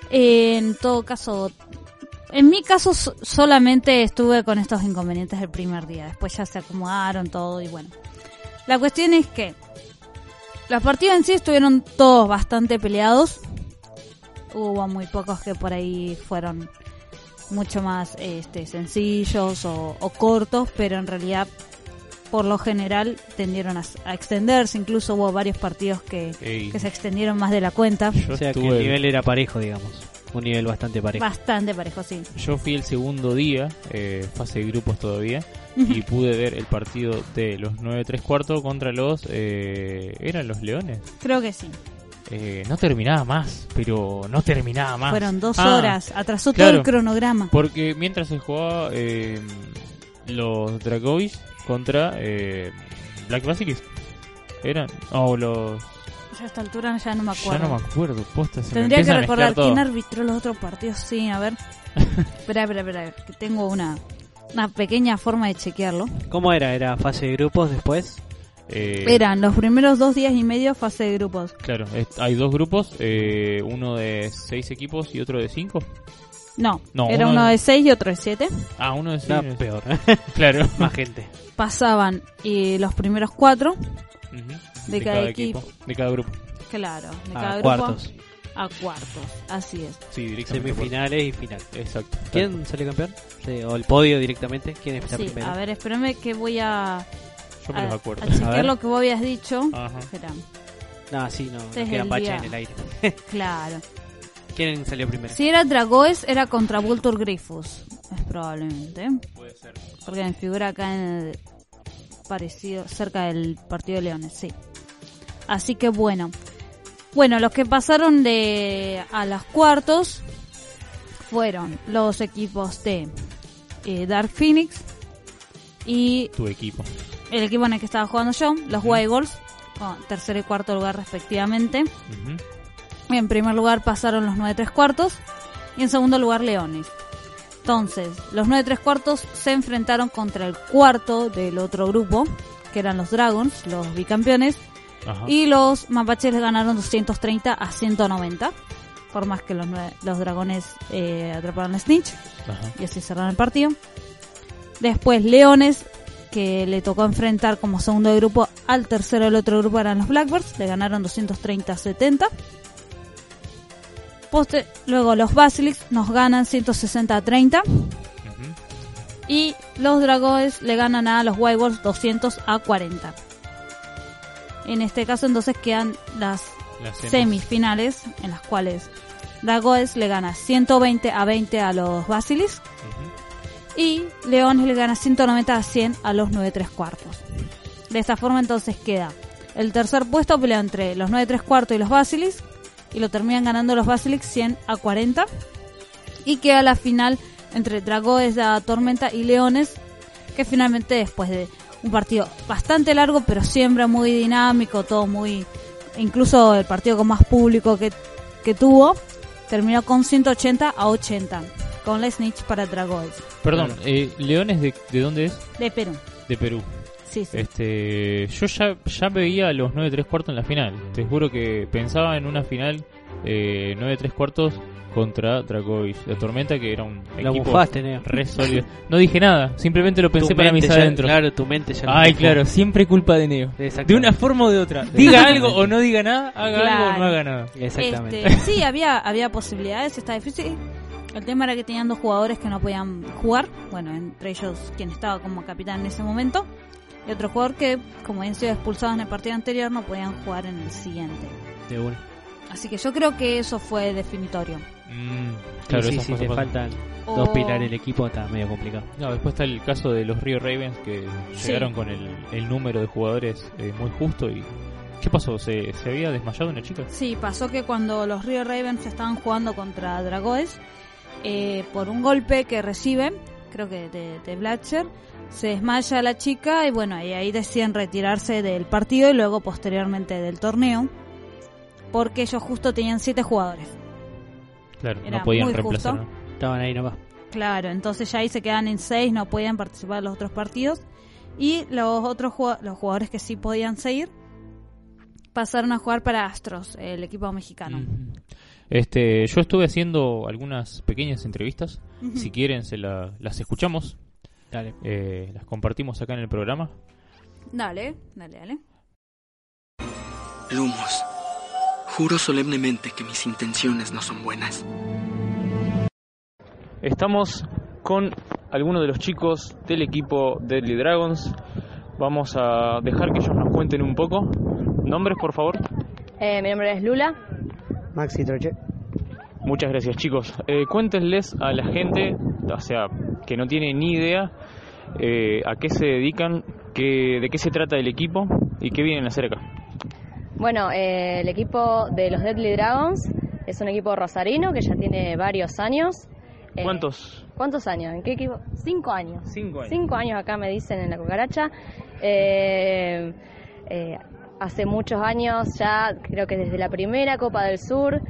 En todo caso, en mi caso so- solamente estuve con estos inconvenientes el primer día. Después ya se acomodaron todo y bueno. La cuestión es que los partidos en sí estuvieron todos bastante peleados. Hubo muy pocos que por ahí fueron mucho más este, sencillos o, o cortos, pero en realidad por lo general tendieron a, a extenderse, incluso hubo varios partidos que, se extendieron más de la cuenta. Yo O sea que el nivel era parejo, digamos. Un nivel bastante parejo. Bastante parejo, sí. Yo fui el segundo día, eh, fase de grupos todavía, y pude ver el partido de los 9 3 cuartos contra los... Eh, ¿Eran los Leones? Creo que sí. Eh, no terminaba más, pero no terminaba más. Fueron dos Ah, horas, atrasó todo claro. el cronograma. Porque mientras se jugaba eh, los Dragois contra eh, Black Basilisk, eran... O los... Yo a esta altura ya no me Ya acuerdo. no me acuerdo, posta, se me Tendría que empieza a recordar quién todo. arbitró los otros partidos. Sí, a ver. espera, espera, espera, que tengo una, una pequeña forma de chequearlo. ¿Cómo era? ¿Era fase de grupos después? Eh, Eran los primeros dos días y medio fase de grupos. Claro, es- hay dos grupos, eh, uno de seis equipos y otro de cinco. No, No, era uno uno de- de seis y otro de siete. Ah, uno de seis. No, es- peor. Claro. Más gente. Pasaban y los primeros cuatro, Ujú. De cada equipo. De cada grupo. claro, de A cada grupo cuartos. a cuartos. Así es. Sí, directamente. Semifinales y final. Exacto. ¿Quién salió campeón? Sí, o el podio directamente. ¿Quién es la Sí, primera? a ver, espérame que voy a, Yo me a, los acuerdo. a chequear ver. lo que vos habías dicho. Ajá. No, sí, no. Este es no queda pacha en el aire. claro. ¿Quién salió primero? Si era Dragoes, era contra Vulture Griffus. Es probablemente. Puede ser. Porque me figura acá en el parecido, cerca del partido de Leones, sí. Así que bueno. Bueno, los que pasaron de a los cuartos fueron los equipos de eh, Dark Phoenix y Tu equipo. el equipo en el que estaba jugando yo, los White Wolves, con tercero y cuarto lugar respectivamente. En primer lugar pasaron los 9 3 cuartos y en segundo lugar Leones. Entonces, los 9 3 cuartos se enfrentaron contra el cuarto del otro grupo, que eran los Dragons, los bicampeones, Ajá. y los Mapaches les ganaron 230 a 190, por más que los, los dragones eh, atraparon a Snitch Ajá. y así cerraron el partido. Después Leones, que le tocó enfrentar como segundo de grupo al tercero del otro grupo eran los Blackbirds, le ganaron 230 a 70. Poste- luego los Basilics nos ganan 160 a 30 Ujú. y los Dragones le ganan a los White Wolves 200 a 40. En este caso entonces quedan las Las semis. semifinales en las cuales Dragones le gana 120 a 20 a los Basilics Ujú. y Leones le gana 190 a 100 a los 9 3 cuartos. De esta forma entonces queda el tercer puesto pelea entre los 9 3 cuartos y los Basilics y lo terminan ganando los Basilics 100 a 40 y queda la final entre Dragones de la Tormenta y Leones que finalmente después de un partido bastante largo pero siempre muy dinámico, todo muy incluso el partido con más público que, que tuvo terminó con 180 a 80 con la snitch para Dragones Perdón, eh, ¿Leones de, de dónde es? de Perú. De Perú. Sí, sí. Este, yo ya, ya veía a los 9 3 cuartos en la final. Te juro que pensaba en una final eh, 9 3 cuartos contra Dragois. La Tormenta, que era un Lo equipo bufaste, Neo. re sólido. No dije nada, simplemente lo pensé Tu para mis adentros. Claro, tu mente ya lo Ay, claro, siempre culpa de Neo. De una forma o de otra. Diga algo o no diga nada, haga algo o Claro. no haga nada. Exactamente. Este, sí, había, había posibilidades, está difícil. El tema era que tenían dos jugadores que no podían jugar. Bueno, entre ellos quien estaba como capitán en ese momento. Y otro jugador que, como habían sido expulsados en el partido anterior, no podían jugar en el siguiente. De una. Así que yo creo que eso fue definitorio. Mm, Claro, sí, esas sí, cosas te pasan. faltan dos pilares del equipo, está medio complicado. No, después está el caso de los Rio Ravens que Sí. llegaron con el, el número de jugadores eh, muy justo y ¿qué pasó? ¿Se, se había desmayado una chica? Sí, pasó que cuando los Rio Ravens estaban jugando contra Dragoes, eh, por un golpe que recibe, creo que de, de Blatcher, se desmaya la chica y bueno, y ahí deciden retirarse del partido y luego posteriormente del torneo, porque ellos justo tenían siete jugadores. Claro, Era no podían muy reemplazar. justo. ¿no? Estaban ahí nomás. Claro, entonces ya ahí se quedan en seis, no podían participar en los otros partidos. Y los otros los jugadores que sí podían seguir pasaron a jugar para Astros, el equipo mexicano. Este, yo estuve haciendo algunas pequeñas entrevistas. Si quieren, se la- las escuchamos. Dale. eh, las compartimos acá en el programa. Dale, dale, dale. Lumos, juro solemnemente que mis intenciones no son buenas. estamos con algunos de los chicos del equipo Deadly Dragons. Vamos a dejar que ellos nos cuenten un poco. Nombres, por favor. Eh, mi nombre es Lula. Maxi Troche. Muchas gracias, chicos. Eh, cuéntenles a la gente, o sea, que no tiene ni idea eh, a qué se dedican, qué, de qué se trata el equipo y qué vienen a hacer acá. Bueno, eh, el equipo de los Deadly Dragons es un equipo rosarino que ya tiene varios años. Eh, ¿Cuántos? ¿Cuántos años? ¿En qué equipo? Cinco años. Cinco años. Cinco años acá me dicen en la cucaracha. Eh, eh, hace muchos años ya, creo que desde la primera Copa del Sur,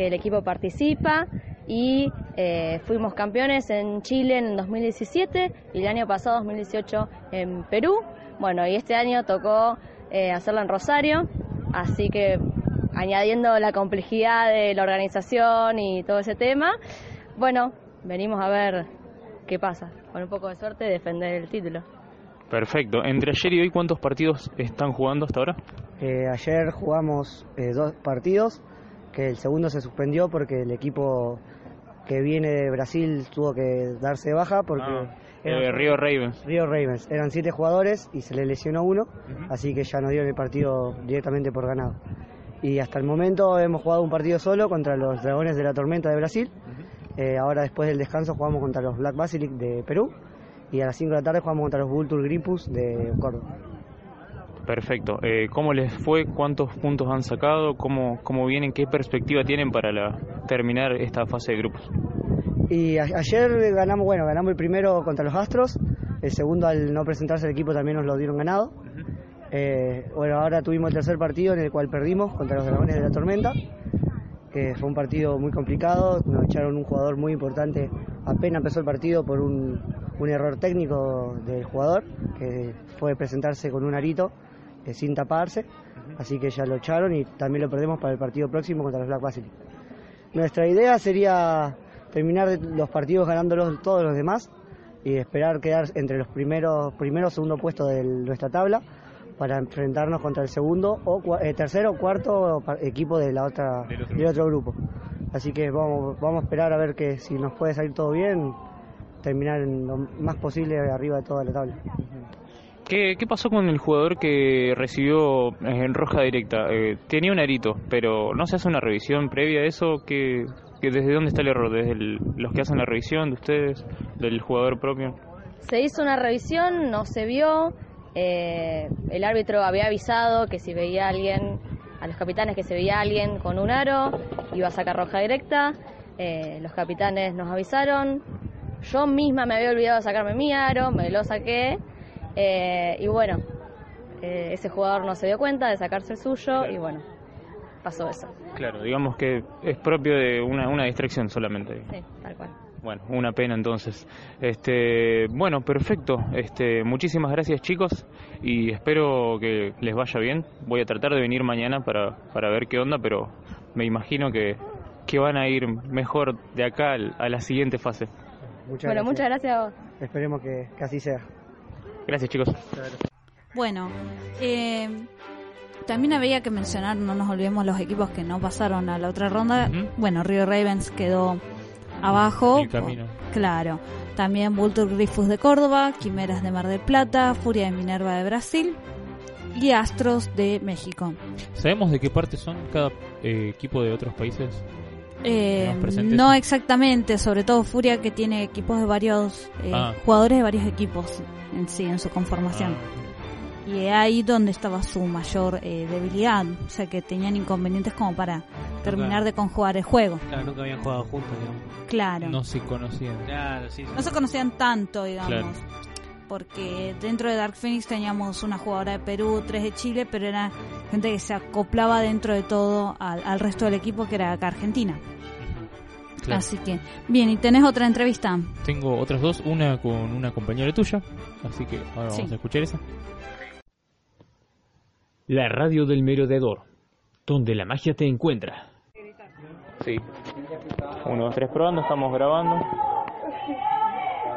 que el equipo participa y eh, fuimos campeones en Chile en 2017 y el año pasado, 2018, en Perú. Bueno, y este año tocó eh, hacerlo en Rosario, así que añadiendo la complejidad de la organización y todo ese tema, bueno, venimos a ver qué pasa. Con un poco de suerte, defender el título. Perfecto. Entre ayer y hoy, ¿cuántos partidos están jugando hasta ahora? Eh, ayer jugamos eh, dos partidos, que el segundo se suspendió porque el equipo que viene de Brasil tuvo que darse de baja porque Ah, eran- eh, Río Ravens. Río Ravens. Eran siete jugadores y se le lesionó uno, así que ya nos dieron el partido directamente por ganado. Y hasta el momento hemos jugado un partido solo contra los Dragones de la Tormenta de Brasil. Eh, ahora después del descanso jugamos contra los Black Basilic de Perú. Y a las 5 de la tarde jugamos contra los Vulture Gripus de Córdoba. Perfecto. Eh, ¿Cómo les fue? ¿Cuántos puntos han sacado? ¿Cómo, cómo vienen? ¿Qué perspectiva tienen para terminar esta fase de grupos? Y ayer ganamos, bueno, ganamos el primero contra los Astros, el segundo al no presentarse el equipo también nos lo dieron ganado. Eh, bueno, ahora tuvimos el tercer partido en el cual perdimos contra los Dragones de la Tormenta, que fue un partido muy complicado, nos echaron un jugador muy importante apenas empezó el partido por un, un error técnico del jugador, que fue presentarse con un arito eh, sin taparse, así que ya lo echaron y también lo perdemos para el partido próximo contra los Black Basilic. Nuestra idea sería terminar los partidos ganándolos todos los demás y esperar quedar entre los primeros, primero o segundo puesto de nuestra tabla para enfrentarnos contra el segundo o eh, tercero o cuarto equipo de la otra Del otro del otro grupo. Así que vamos, vamos a esperar a ver que si nos puede salir todo bien, terminar en lo más posible arriba de toda la tabla. ¿Qué, pasó con el jugador que recibió eh, en roja directa? Eh, tenía un arito, pero ¿no se hace una revisión previa a eso? ¿Qué, qué- ¿Desde dónde está el error? ¿Desde los que hacen la revisión de ustedes? ¿Del jugador propio? Se hizo una revisión, no se vio. eh, el árbitro había avisado que si veía a alguien, a los capitanes que se veía a alguien con un aro, iba a sacar roja directa. eh, los capitanes nos avisaron. Yo misma me había olvidado de sacarme mi aro, me lo saqué. Eh, y bueno, eh, ese jugador no se dio cuenta de sacarse el suyo y bueno, pasó eso. Claro, digamos que es propio de una, una distracción solamente. Sí, tal cual. Bueno, una pena entonces. Este, bueno, perfecto. Este, muchísimas gracias chicos y espero que les vaya bien. Voy a tratar de venir mañana para, para ver qué onda, pero me imagino que, que van a ir mejor de acá al- a la siguiente fase. Muchas bueno, gracias. muchas gracias a vos. Esperemos que, que así sea. Gracias chicos. Bueno, eh, también había que mencionar, no nos olvidemos los equipos que no pasaron a la otra ronda. Bueno, Río Ravens quedó abajo. Camino. Claro. También Vulture Grifus de Córdoba, Quimeras de Mar del Plata, Furia de Minerva de Brasil y Astros de México. ¿Sabemos de qué parte son cada eh, equipo de otros países? Eh, ¿Tenemos presente no exactamente, sobre todo Furia que tiene equipos de varios eh, Ah. jugadores de varios equipos en sí en su conformación. Ah, Y es ahí donde estaba su mayor eh, debilidad, o sea que tenían inconvenientes como para terminar de conjugar el juego. Claro, nunca habían jugado juntos, digamos. Claro. no se conocían. Claro, sí. sí. No se conocían tanto, digamos. Claro. Porque dentro de Dark Phoenix teníamos una jugadora de Perú, tres de Chile, pero era gente que se acoplaba dentro de todo al, al resto del equipo que era acá Argentina. Claro. Así que, bien, ¿y tenés otra entrevista? Tengo otras dos, una con una compañera tuya, así que ahora Sí. vamos a escuchar esa. La radio del merodeador, donde la magia te encuentra. Sí. Uno, dos, tres probando, estamos grabando.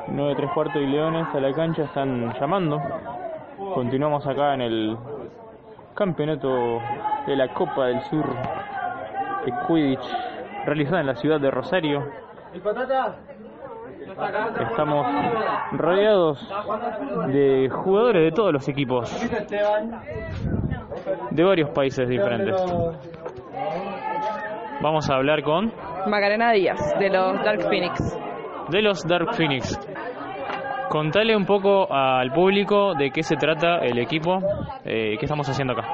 Nueve, tres cuartos y Leones a la cancha están llamando. Continuamos acá en el campeonato de la Copa del Sur de Quidditch, realizada en la ciudad de Rosario. Estamos rodeados de jugadores de todos los equipos, de varios países diferentes. Vamos a hablar con Macarena Díaz, de los Dark Phoenix. de los Dark Phoenix. Contale un poco al público de qué se trata el equipo, eh, qué estamos haciendo acá.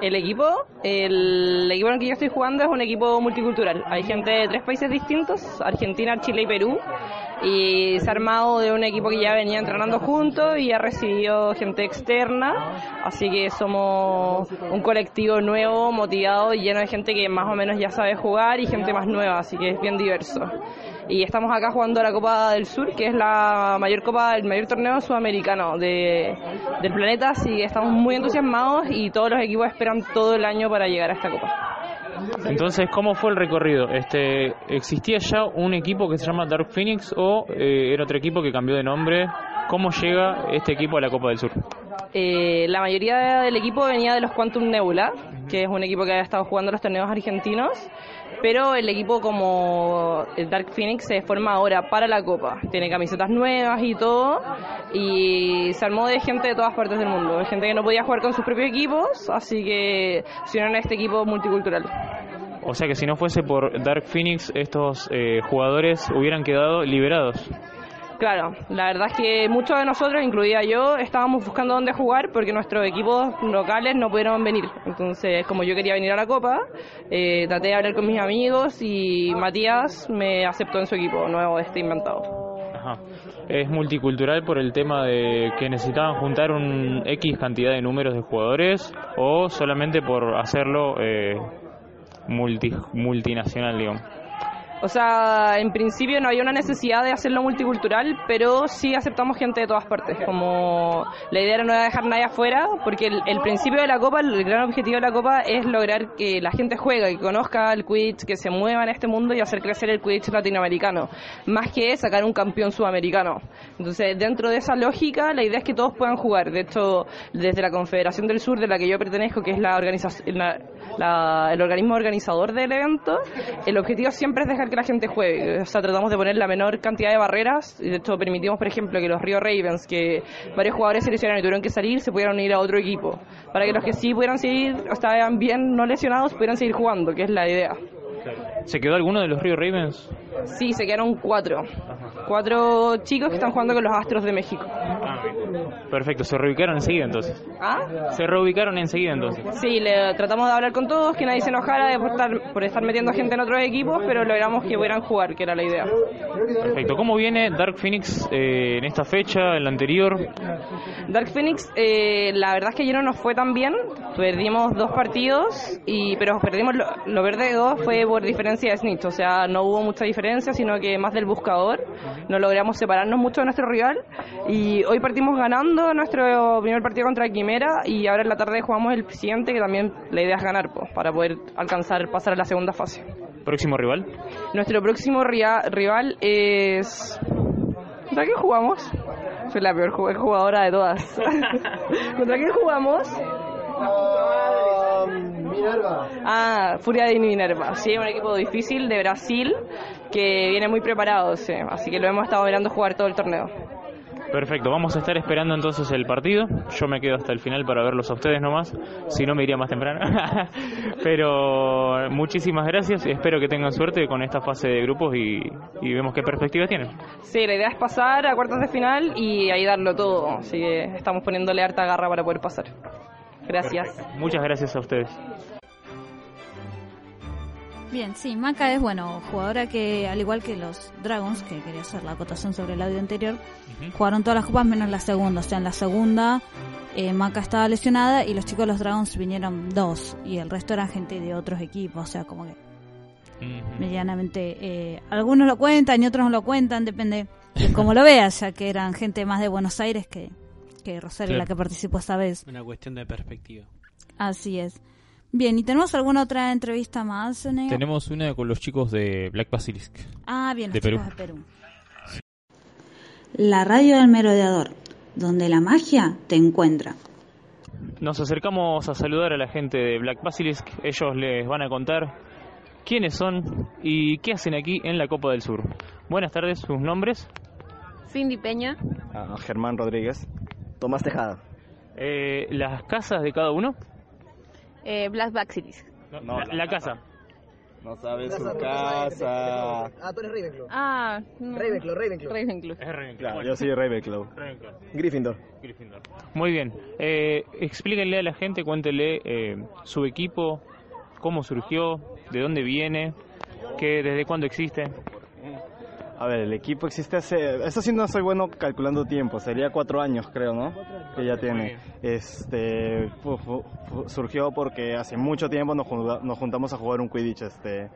El equipo, el equipo en el que yo estoy jugando es un equipo multicultural. Hay gente de tres países distintos, Argentina, Chile y Perú. Y se ha armado de un equipo que ya venía entrenando juntos y ha recibido gente externa. Así que somos un colectivo nuevo, motivado y lleno de gente que más o menos ya sabe jugar y gente más nueva, así que es bien diverso. Y estamos acá jugando la Copa del Sur, que es la mayor copa, el mayor torneo sudamericano de, del planeta, así que estamos muy entusiasmados y todos los equipos esperan todo el año para llegar a esta copa. Entonces, ¿cómo fue el recorrido? Este, ¿Existía ya un equipo que se llama Dark Phoenix o eh, era otro equipo que cambió de nombre? ¿Cómo llega este equipo a la Copa del Sur? Eh, la mayoría del equipo venía de los Quantum Nebula, que es un equipo que ha estado jugando los torneos argentinos, pero el equipo como el Dark Phoenix se forma ahora para la Copa. Tiene camisetas nuevas y todo, y se armó de gente de todas partes del mundo, de gente que no podía jugar con sus propios equipos, así que se unieron a este equipo multicultural. O sea que si no fuese por Dark Phoenix, estos eh, jugadores hubieran quedado liberados. Claro, la verdad es que muchos de nosotros, incluida yo, estábamos buscando dónde jugar porque nuestros equipos locales no pudieron venir. Entonces, como yo quería venir a la Copa, eh, traté de hablar con mis amigos y Matías me aceptó en su equipo nuevo, este inventado. Ajá. Es multicultural por el tema de que necesitaban juntar un X cantidad de números de jugadores o solamente por hacerlo eh, multi, multinacional, digamos. O sea, en principio no había una necesidad de hacerlo multicultural, pero sí aceptamos gente de todas partes. Como la idea no era dejar nadie afuera, porque el, principio de la Copa, el gran objetivo de la Copa es lograr que la gente juegue, que conozca el Quidditch, que se mueva en este mundo y hacer crecer el Quidditch latinoamericano, más que sacar un campeón sudamericano. Entonces, dentro de esa lógica, la idea es que todos puedan jugar. De hecho, desde la Confederación del Sur, de la que yo pertenezco, que es la organización, la- el organismo organizador del evento, el objetivo siempre es dejar que la gente juegue. O sea, tratamos de poner la menor cantidad de barreras. Y de hecho, permitimos, por ejemplo, que los Rio Ravens, que varios jugadores se lesionaron y tuvieron que salir, se pudieran ir a otro equipo. Para que los que sí pudieran seguir, o estaban bien no lesionados, pudieran seguir jugando, que es la idea. ¿Se quedó alguno de los Rio Ravens? Sí, se quedaron cuatro. Cuatro chicos que están jugando con los Astros de México. Perfecto, se reubicaron enseguida entonces. ¿Ah? Se reubicaron enseguida entonces. Sí, le tratamos de hablar con todos, que nadie se enojara de por estar, por estar metiendo gente en otros equipos, pero logramos que pudieran jugar, que era la idea. Perfecto. ¿Cómo viene Dark Phoenix eh, en esta fecha, en la anterior? Dark Phoenix, eh, la verdad es que ayer no nos fue tan bien. Perdimos dos partidos, y pero perdimos lo, lo verde de dos fue por diferencia de snitch. O sea, no hubo mucha diferencia, sino que más del buscador. No logramos separarnos mucho de nuestro rival. Y hoy partimos ganando nuestro primer partido contra Quimera. Y ahora en la tarde jugamos el siguiente, que también la idea es ganar, pues, para poder alcanzar, pasar a la segunda fase. ¿Próximo rival? Nuestro próximo ria- rival es. ¿Contra quién jugamos? Soy la peor ju- jugadora de todas. ¿Contra quién jugamos? Ah, Furia de Minerva. Sí, un equipo difícil de Brasil que viene muy preparado, sí. Así que lo hemos estado mirando jugar todo el torneo. Perfecto, vamos a estar esperando entonces el partido. Yo me quedo hasta el final para verlos a ustedes nomás. Si no, me iría más temprano. Pero muchísimas gracias y espero que tengan suerte con esta fase de grupos y, y vemos qué perspectivas tienen. Sí, la idea es pasar a cuartos de final y ahí darlo todo. Así que estamos poniéndole harta garra para poder pasar. Gracias. Muchas gracias a ustedes. Bien, sí, Maca es, bueno, jugadora que, al igual que los Dragons, que quería hacer la acotación sobre el audio anterior, jugaron todas las copas menos la segunda. O sea, en la segunda, eh, Maca estaba lesionada y los chicos de los Dragons vinieron dos. Y el resto eran gente de otros equipos. O sea, como que medianamente. Eh, algunos lo cuentan y otros no lo cuentan, depende de cómo lo veas, ya que eran gente más de Buenos Aires que, que Rosario, Claro. la que participó esta vez. Una cuestión de perspectiva. Así es. Bien, ¿y tenemos alguna otra entrevista más? Tenemos una con los chicos de Black Basilisk. Ah, bien, de los Perú. chicos de Perú. La radio del merodeador, donde la magia te encuentra. Nos acercamos a saludar a la gente de Black Basilisk. Ellos les van a contar quiénes son y qué hacen aquí en la Copa del Sur. Buenas tardes, sus nombres. Cindy Peña. Ah, Germán Rodríguez. Tomás Tejada. Eh, ¿Las casas de cada uno? Eh, Blas Baxilis. la, la casa. No sabes su casa. Ah, tú eres Ravenclaw. Ah, no. Ravenclaw, Ravenclaw. Ravenclaw. Es Ravenclaw. Claro, Bueno. yo soy Ravenclaw. Ravenclaw. Gryffindor. Gryffindor. Muy bien. Eh, explíquenle a la gente, cuéntenle eh, su equipo, cómo surgió, de dónde viene, que desde cuándo existe. A ver, el equipo existe hace... Eso sí no soy bueno calculando tiempo, sería cuatro años creo, ¿no? Que ya tiene. Este, fu- fu- fu- surgió porque hace mucho tiempo nos, nos juntamos a jugar un Quidditch, este,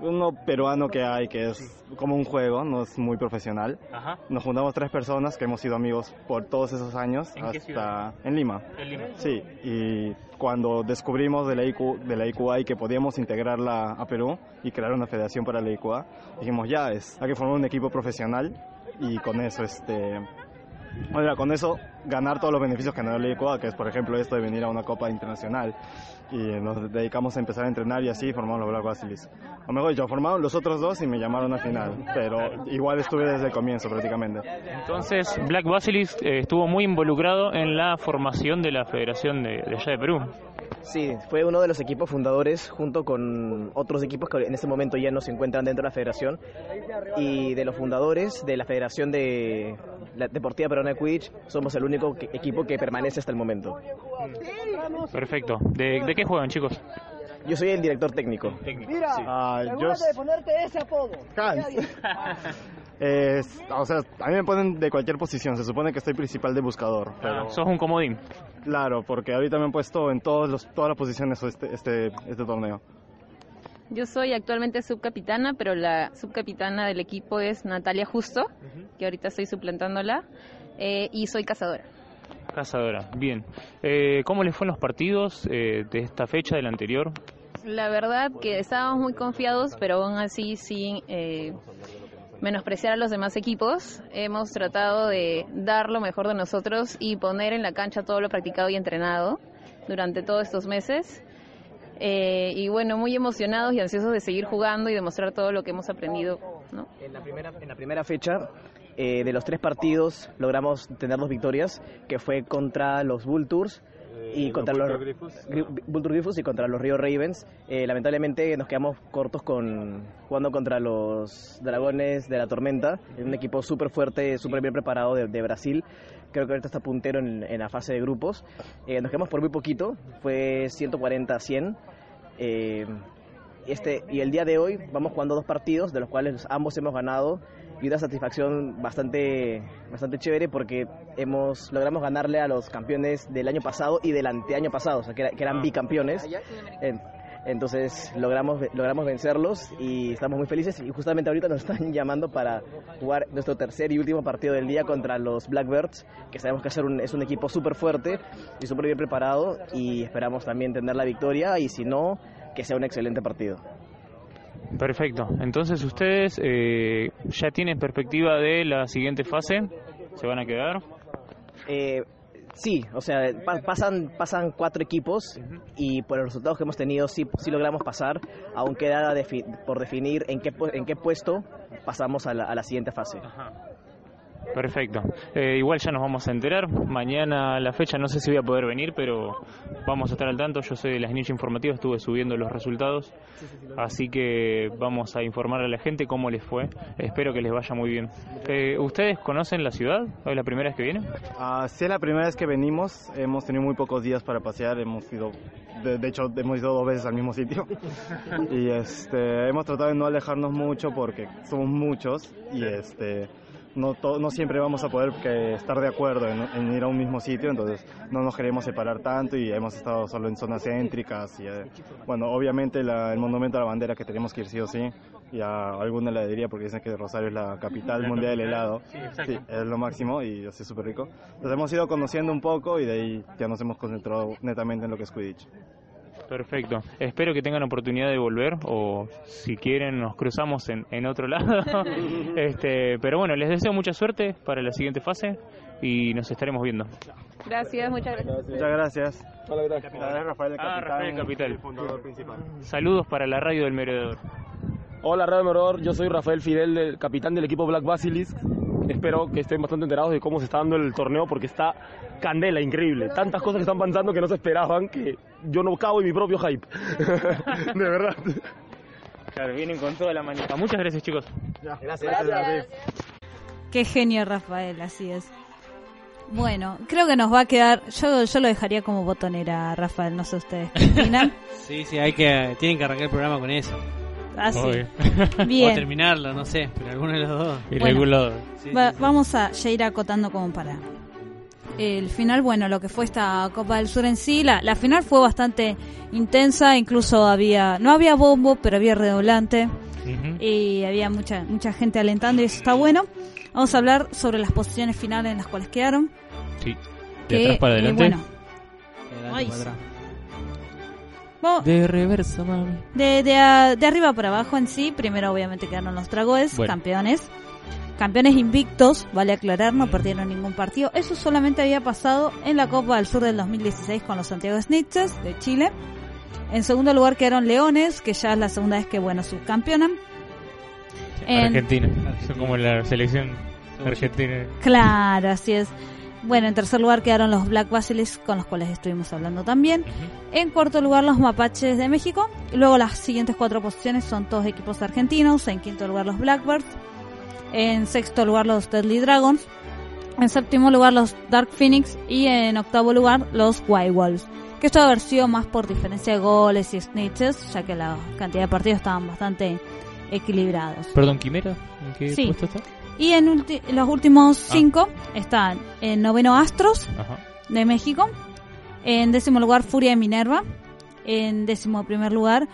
uno peruano que hay, que es como un juego, no es muy profesional. Ajá. Nos juntamos tres personas que hemos sido amigos por todos esos años ¿En qué hasta en Lima. En Lima. Sí, y cuando descubrimos de la, IQ, de la IQA y que podíamos integrarla a Perú y crear una federación para la IQA, dijimos ya, es, hay que formar un equipo profesional y con eso, este, bueno, con eso ganar todos los beneficios que nos da la IQA, que es por ejemplo esto de venir a una copa internacional y nos dedicamos a empezar a entrenar y así formamos los Black Basilis. O mejor dicho, formaron los otros dos y me llamaron al final, pero igual estuve desde el comienzo prácticamente. Entonces, Black Basilisk eh, estuvo muy involucrado en la formación de la Federación de, de allá de Perú. Sí, fue uno de los equipos fundadores junto con otros equipos que en este momento ya no se encuentran dentro de la federación y de los fundadores de la Federación de la Deportiva Peruana de Quidditch somos el único que- equipo que permanece hasta el momento. Perfecto. ¿De, de qué juegan, chicos? Yo soy el director técnico. Mira, yo- asegúrate de ponerte ese apodo. Hans. Es- o sea, a mí me ponen de cualquier posición, se supone que estoy principal de buscador, pero... Ah, sos un comodín. Claro, porque ahorita me han puesto en todos los, todas las posiciones este, este, este torneo. Yo soy actualmente subcapitana, pero la subcapitana del equipo es Natalia Justo, que ahorita estoy suplantándola, eh, y soy cazadora. Cazadora. Bien. Eh, ¿Cómo les fue en los partidos eh, de esta fecha, del anterior? La verdad que estábamos muy confiados, pero aún así sin eh, menospreciar a los demás equipos. Hemos tratado de dar lo mejor de nosotros y poner en la cancha todo lo practicado y entrenado durante todos estos meses. Eh, y bueno, muy emocionados y ansiosos de seguir jugando y demostrar todo lo que hemos aprendido. En la primera, primera fecha, eh, de los tres partidos, logramos tener dos victorias, que fue contra los Vultures y contra los Griffus y contra los Rio Ravens. Eh, lamentablemente nos quedamos cortos con jugando contra los Dragones de la Tormenta, un equipo súper fuerte, súper bien preparado de, de Brasil. Creo que ahorita está puntero en, en la fase de grupos. Eh, nos quedamos por muy poquito, fue 140 a 100. Eh, este, y el día de hoy vamos jugando dos partidos, de los cuales ambos hemos ganado y una satisfacción bastante, bastante chévere porque hemos logramos ganarle a los campeones del año pasado y del anteaño pasado, o sea, que, era- que eran bicampeones. En- entonces logramos, logramos vencerlos y estamos muy felices y justamente ahorita nos están llamando para jugar nuestro tercer y último partido del día contra los Blackbirds, que sabemos que es un, es un equipo súper fuerte y súper bien preparado y esperamos también tener la victoria y si no, que sea un excelente partido. Perfecto. Entonces, ustedes eh, ya tienen perspectiva de la siguiente fase. ¿Se van a quedar? Eh, sí, o sea, pa- pasan, pasan cuatro equipos y por los resultados que hemos tenido sí, sí logramos pasar, aún queda defi- por definir en qué, en qué puesto pasamos a la, a la siguiente fase. Perfecto. Eh, igual ya nos vamos a enterar. Mañana la fecha no sé si voy a poder venir, pero vamos a estar al tanto. Yo soy de las niñas informativas, estuve subiendo los resultados. Así que vamos a informar a la gente cómo les fue. Espero que les vaya muy bien. Eh, ¿Ustedes conocen la ciudad? ¿Es la primera vez que vienen? Ah, sí, es la primera vez que venimos, hemos tenido muy pocos días para pasear, hemos ido, de, de hecho hemos ido dos veces al mismo sitio y este, hemos tratado de no alejarnos mucho porque somos muchos y este, no, to- no siempre vamos a poder que estar de acuerdo en, en ir a un mismo sitio, entonces no nos queremos separar tanto y hemos estado solo en zonas céntricas y eh, bueno, obviamente la- el monumento a la bandera que tenemos que ir sí o sí y a alguna heladería porque dicen que Rosario es la capital La mundial del helado. Sí, es lo máximo y así súper rico. Entonces hemos ido conociendo un poco y de ahí ya nos hemos concentrado netamente en lo que es Quidditch. Perfecto. Espero que tengan oportunidad de volver o si quieren nos cruzamos en, en otro lado. este, pero bueno, les deseo mucha suerte para la siguiente fase y nos estaremos viendo. Gracias, muchas gracias. Muchas gracias. Hola, Rafael, el Ah, Rafael Capital. el fundador principal. Saludos para la radio del merodeador. Hola Radio Merodor, yo soy Rafael Fidel, del capitán del equipo Black Basilisk. Espero que estén bastante enterados de cómo se está dando el torneo porque está candela, increíble. Tantas cosas que están pasando que no se esperaban que yo no cabo en mi propio hype. de verdad. Claro, vienen con toda la manita. Muchas gracias, chicos. Gracias. Qué genio Rafael, así es. Bueno, creo que nos va a quedar. Yo, yo lo dejaría como botonera, Rafael, no sé ustedes. ¿Qué opinan? Sí, sí, hay que, tienen que arrancar el programa con eso. Ah, sí. Obvio. Bien. O terminarlo, no sé, pero alguno de los dos. Y Bueno. Sí, Va- sí, sí. Vamos a ya ir acotando como para el final. Bueno, lo que fue esta Copa del Sur en sí, la, la final fue bastante intensa. Incluso había, no había bombo, pero había redoblante. Ujú. y había mucha mucha gente alentando y eso está bueno. Vamos a hablar sobre las posiciones finales en las cuales quedaron. Sí. De Que, atrás para eh, adelante. bueno, De adelante Ay, para atrás. Vamos De reversa, mami. de, de, a- de arriba para abajo en sí. Primero, obviamente, quedaron los Dragoes, Bueno. campeones. Campeones invictos, vale aclarar, no perdieron ningún partido. Eso solamente había pasado en la Copa del Sur del 2016 con los Santiago Snitches de Chile. En segundo lugar quedaron Leones, que ya es la segunda vez que, bueno, subcampeonan. En- Argentina. Son como la selección argentina. Claro, así es. Bueno, en tercer lugar quedaron los Black Basilisks, con los cuales estuvimos hablando también. En cuarto lugar los Mapaches de México. Y luego las siguientes cuatro posiciones son todos equipos argentinos. En quinto lugar los Blackbirds. En sexto lugar los Deadly Dragons. En séptimo lugar los Dark Phoenix. Y en octavo lugar los White Wolves. Que esto haber sido más por diferencia de goles y snitches, ya que la cantidad de partidos estaban bastante equilibrados. Perdón, Quimera. ¿En qué Sí. puesto está? Y en ulti- los últimos Ah. cinco están en noveno Astros Ajá. de México, en décimo lugar Furia de Minerva, en décimo primer lugar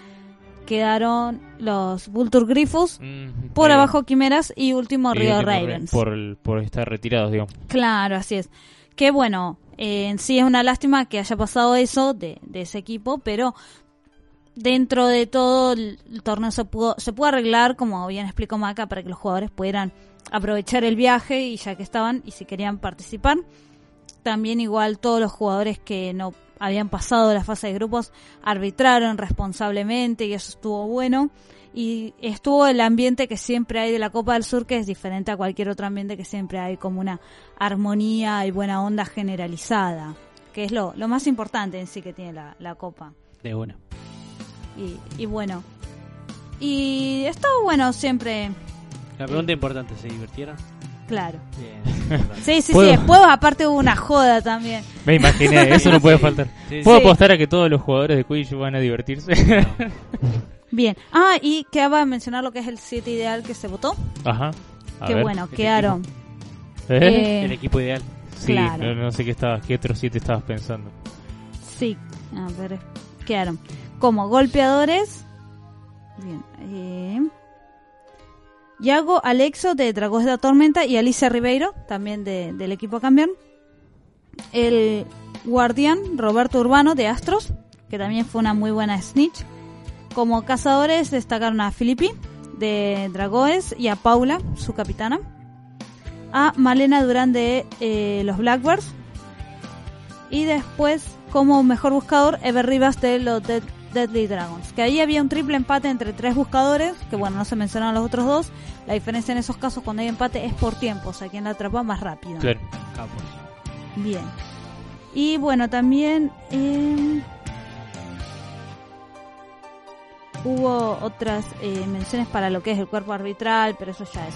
quedaron los Vulture Griffos, Mm, por abajo Quimeras y último Río último, Ravens. Por, el- por estar retirados, digamos. Claro, así es. Que bueno, eh, en sí es una lástima que haya pasado eso de, de ese equipo, pero dentro de todo el, el torneo se pudo, se pudo arreglar, como bien explicó Maca, para que los jugadores pudieran aprovechar el viaje y ya que estaban y si querían participar. También igual todos los jugadores que no habían pasado la fase de grupos arbitraron responsablemente y eso estuvo bueno. Y estuvo el ambiente que siempre hay de la Copa del Sur, que es diferente a cualquier otro ambiente que siempre hay como una armonía y buena onda generalizada, que es lo, lo más importante en sí que tiene la, la Copa. De una. Y, y bueno, y estuvo bueno siempre, La pregunta importante, ¿se divirtieron? claro. Bien. Sí, sí, sí, ¿Puedo? después aparte hubo una joda también. Me imaginé, eso no puede faltar. Sí, sí. ¿Puedo Sí. apostar a que todos los jugadores de Quidditch van a divertirse? Bien. Ah, y quedaba de mencionar lo que es el 7 ideal que se votó. Ajá. Ver. bueno, el quedaron. ¿Eh? eh, El equipo ideal. Sí, claro. no, no sé qué estabas, qué otros siete estabas pensando. Sí, a ver, quedaron como golpeadores. Bien. Eh, Yago Alexo de Dragos de la Tormenta y Alicia Ribeiro, también de- del equipo Cambian. El guardián Roberto Urbano de Astros, que también fue una muy buena snitch. Como cazadores destacaron a Filippi de Dragoes y a Paula, su capitana. A Malena Durán de eh, los Blackbirds. Y después, como mejor buscador, Ever Rivas de los Dead- Deadly Dragons. Que ahí había un triple empate entre tres buscadores, que bueno, no se mencionaron los otros dos. La diferencia en esos casos cuando hay empate es por tiempo, o sea, quien la atrapa más rápido. Claro. Capos. Bien. Y bueno, también eh, hubo otras eh, menciones para lo que es el cuerpo arbitral, pero eso ya es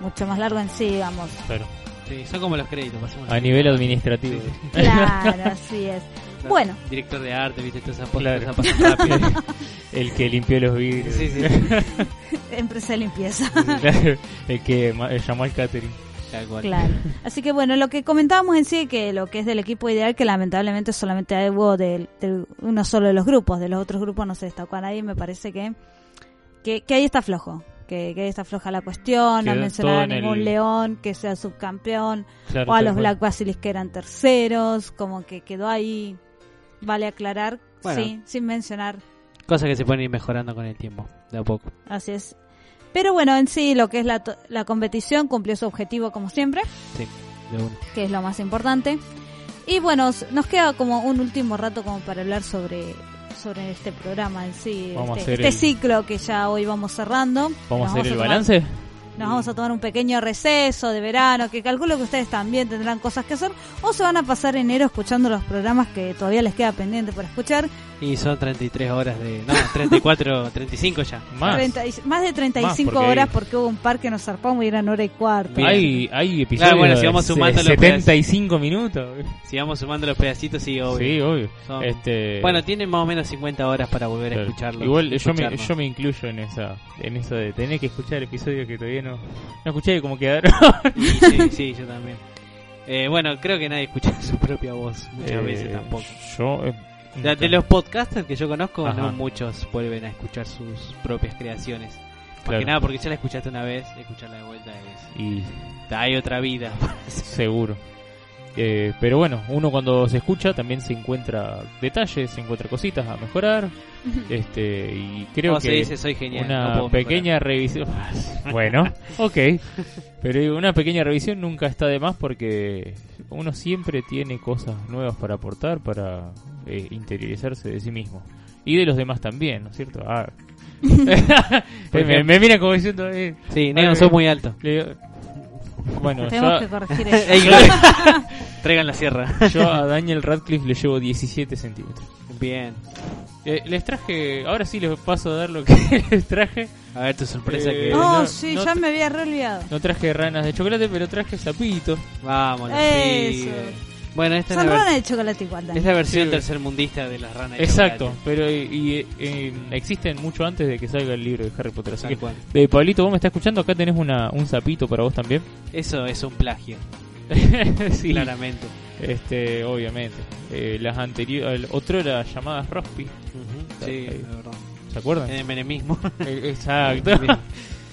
mucho más largo en sí, digamos. Claro. Sí, son como los créditos. pasemos A nivel créditos. administrativo. Sí. Claro, así es. Bueno, Director de arte, viste, toda esa Claro. rápido. El que limpió los vidrios. Sí, sí. empresa de limpieza. Claro, el que eh, llamó al catering. Claro. Así que bueno, lo que comentábamos en sí, que lo que es del equipo ideal, que lamentablemente solamente hubo de, de uno solo de los grupos, de los otros grupos no se destacó a nadie, me parece que, que, que ahí está flojo. Que, que ahí está floja la cuestión, no mencionar a ningún el- león que sea subcampeón, Claro, o a los. Black Basilis que eran terceros, como que quedó ahí, vale aclarar, Bueno. sí, sin mencionar Cosas que se pueden ir mejorando con el tiempo, de a poco. Así es. Pero bueno, en sí lo que es la, to- la competición cumplió su objetivo como siempre, Sí, de una. que es lo más importante. Y bueno, nos queda como un último rato como para hablar sobre sobre este programa en sí, Vamos a este, hacer este el- ciclo que ya hoy vamos cerrando. ¿Vamos a hacer el tomar- balance? Nos vamos a tomar un pequeño receso de verano, que calculo que ustedes también tendrán cosas que hacer, o se van a pasar enero escuchando los programas que todavía les queda pendiente por escuchar. Y son 33 horas de... No, 34, 35 ya. Treinta y- más de 35 porque horas hay- porque hubo un par que nos zarpamos y eran hora y cuarto. Hay, hay episodios Claro, bueno, si vamos de sumando los 75 minutos. Si vamos sumando los pedacitos, sí, obvio. Sí, obvio. Son- Este- Bueno, tienen más o menos 50 horas para volver a escucharlo. Igual yo me, yo me incluyo en esa en eso de tener que escuchar episodios que todavía no, no escuché como quedaron. Sí, sí, yo también. Eh, bueno, creo que nadie escucha su propia voz muchas Eh, veces tampoco. Yo, eh, De los podcasters que yo conozco, Ajá. no muchos vuelven a escuchar sus propias creaciones. Más Claro. que nada porque ya la escuchaste una vez, escucharla de vuelta es... Y Hay otra vida. seguro. Eh, pero bueno, uno cuando se escucha también se encuentra detalles, se encuentra cositas a mejorar. este y creo No, que se dice, "Soy genial, no una pequeña revisión. bueno, ok. Pero digo, una pequeña revisión nunca está de más porque uno siempre tiene cosas nuevas para aportar, para eh, interiorizarse de sí mismo. Y de los demás también, ¿no es cierto? Ah. Me, mira como diciendo... Eh, Sí, me- sos muy alto. le digo- bueno, Tenemos yo- que corregir eso. Ey, Gloria, Traigan la sierra. Yo a Daniel Radcliffe le llevo 17 centímetros. Bien. Eh, les traje, ahora sí les paso a dar lo que les traje. A ver tu sorpresa Eh, que... Oh, no- sí, no ya me había re olvidado. No traje ranas de chocolate, pero traje sapito. Vamos, los Eso. pibes. Bueno, esta es Son la, ver- ranas de chocolate igual, Dani. es la versión Sí. tercermundista de las ranas de Exacto, chocolate. pero y, y, eh, existen mucho antes de que salga el libro de Harry Potter. Así que, eh, Pablito, vos me estás escuchando, acá tenés una, un sapito para vos también. Eso es un plagio. sí, Claramente. Este, obviamente. Eh, las anteriores, otro era llamadas Rospi. Sí, Ahí. de verdad. ¿Se acuerdan? En el menemismo. Eh, Exacto.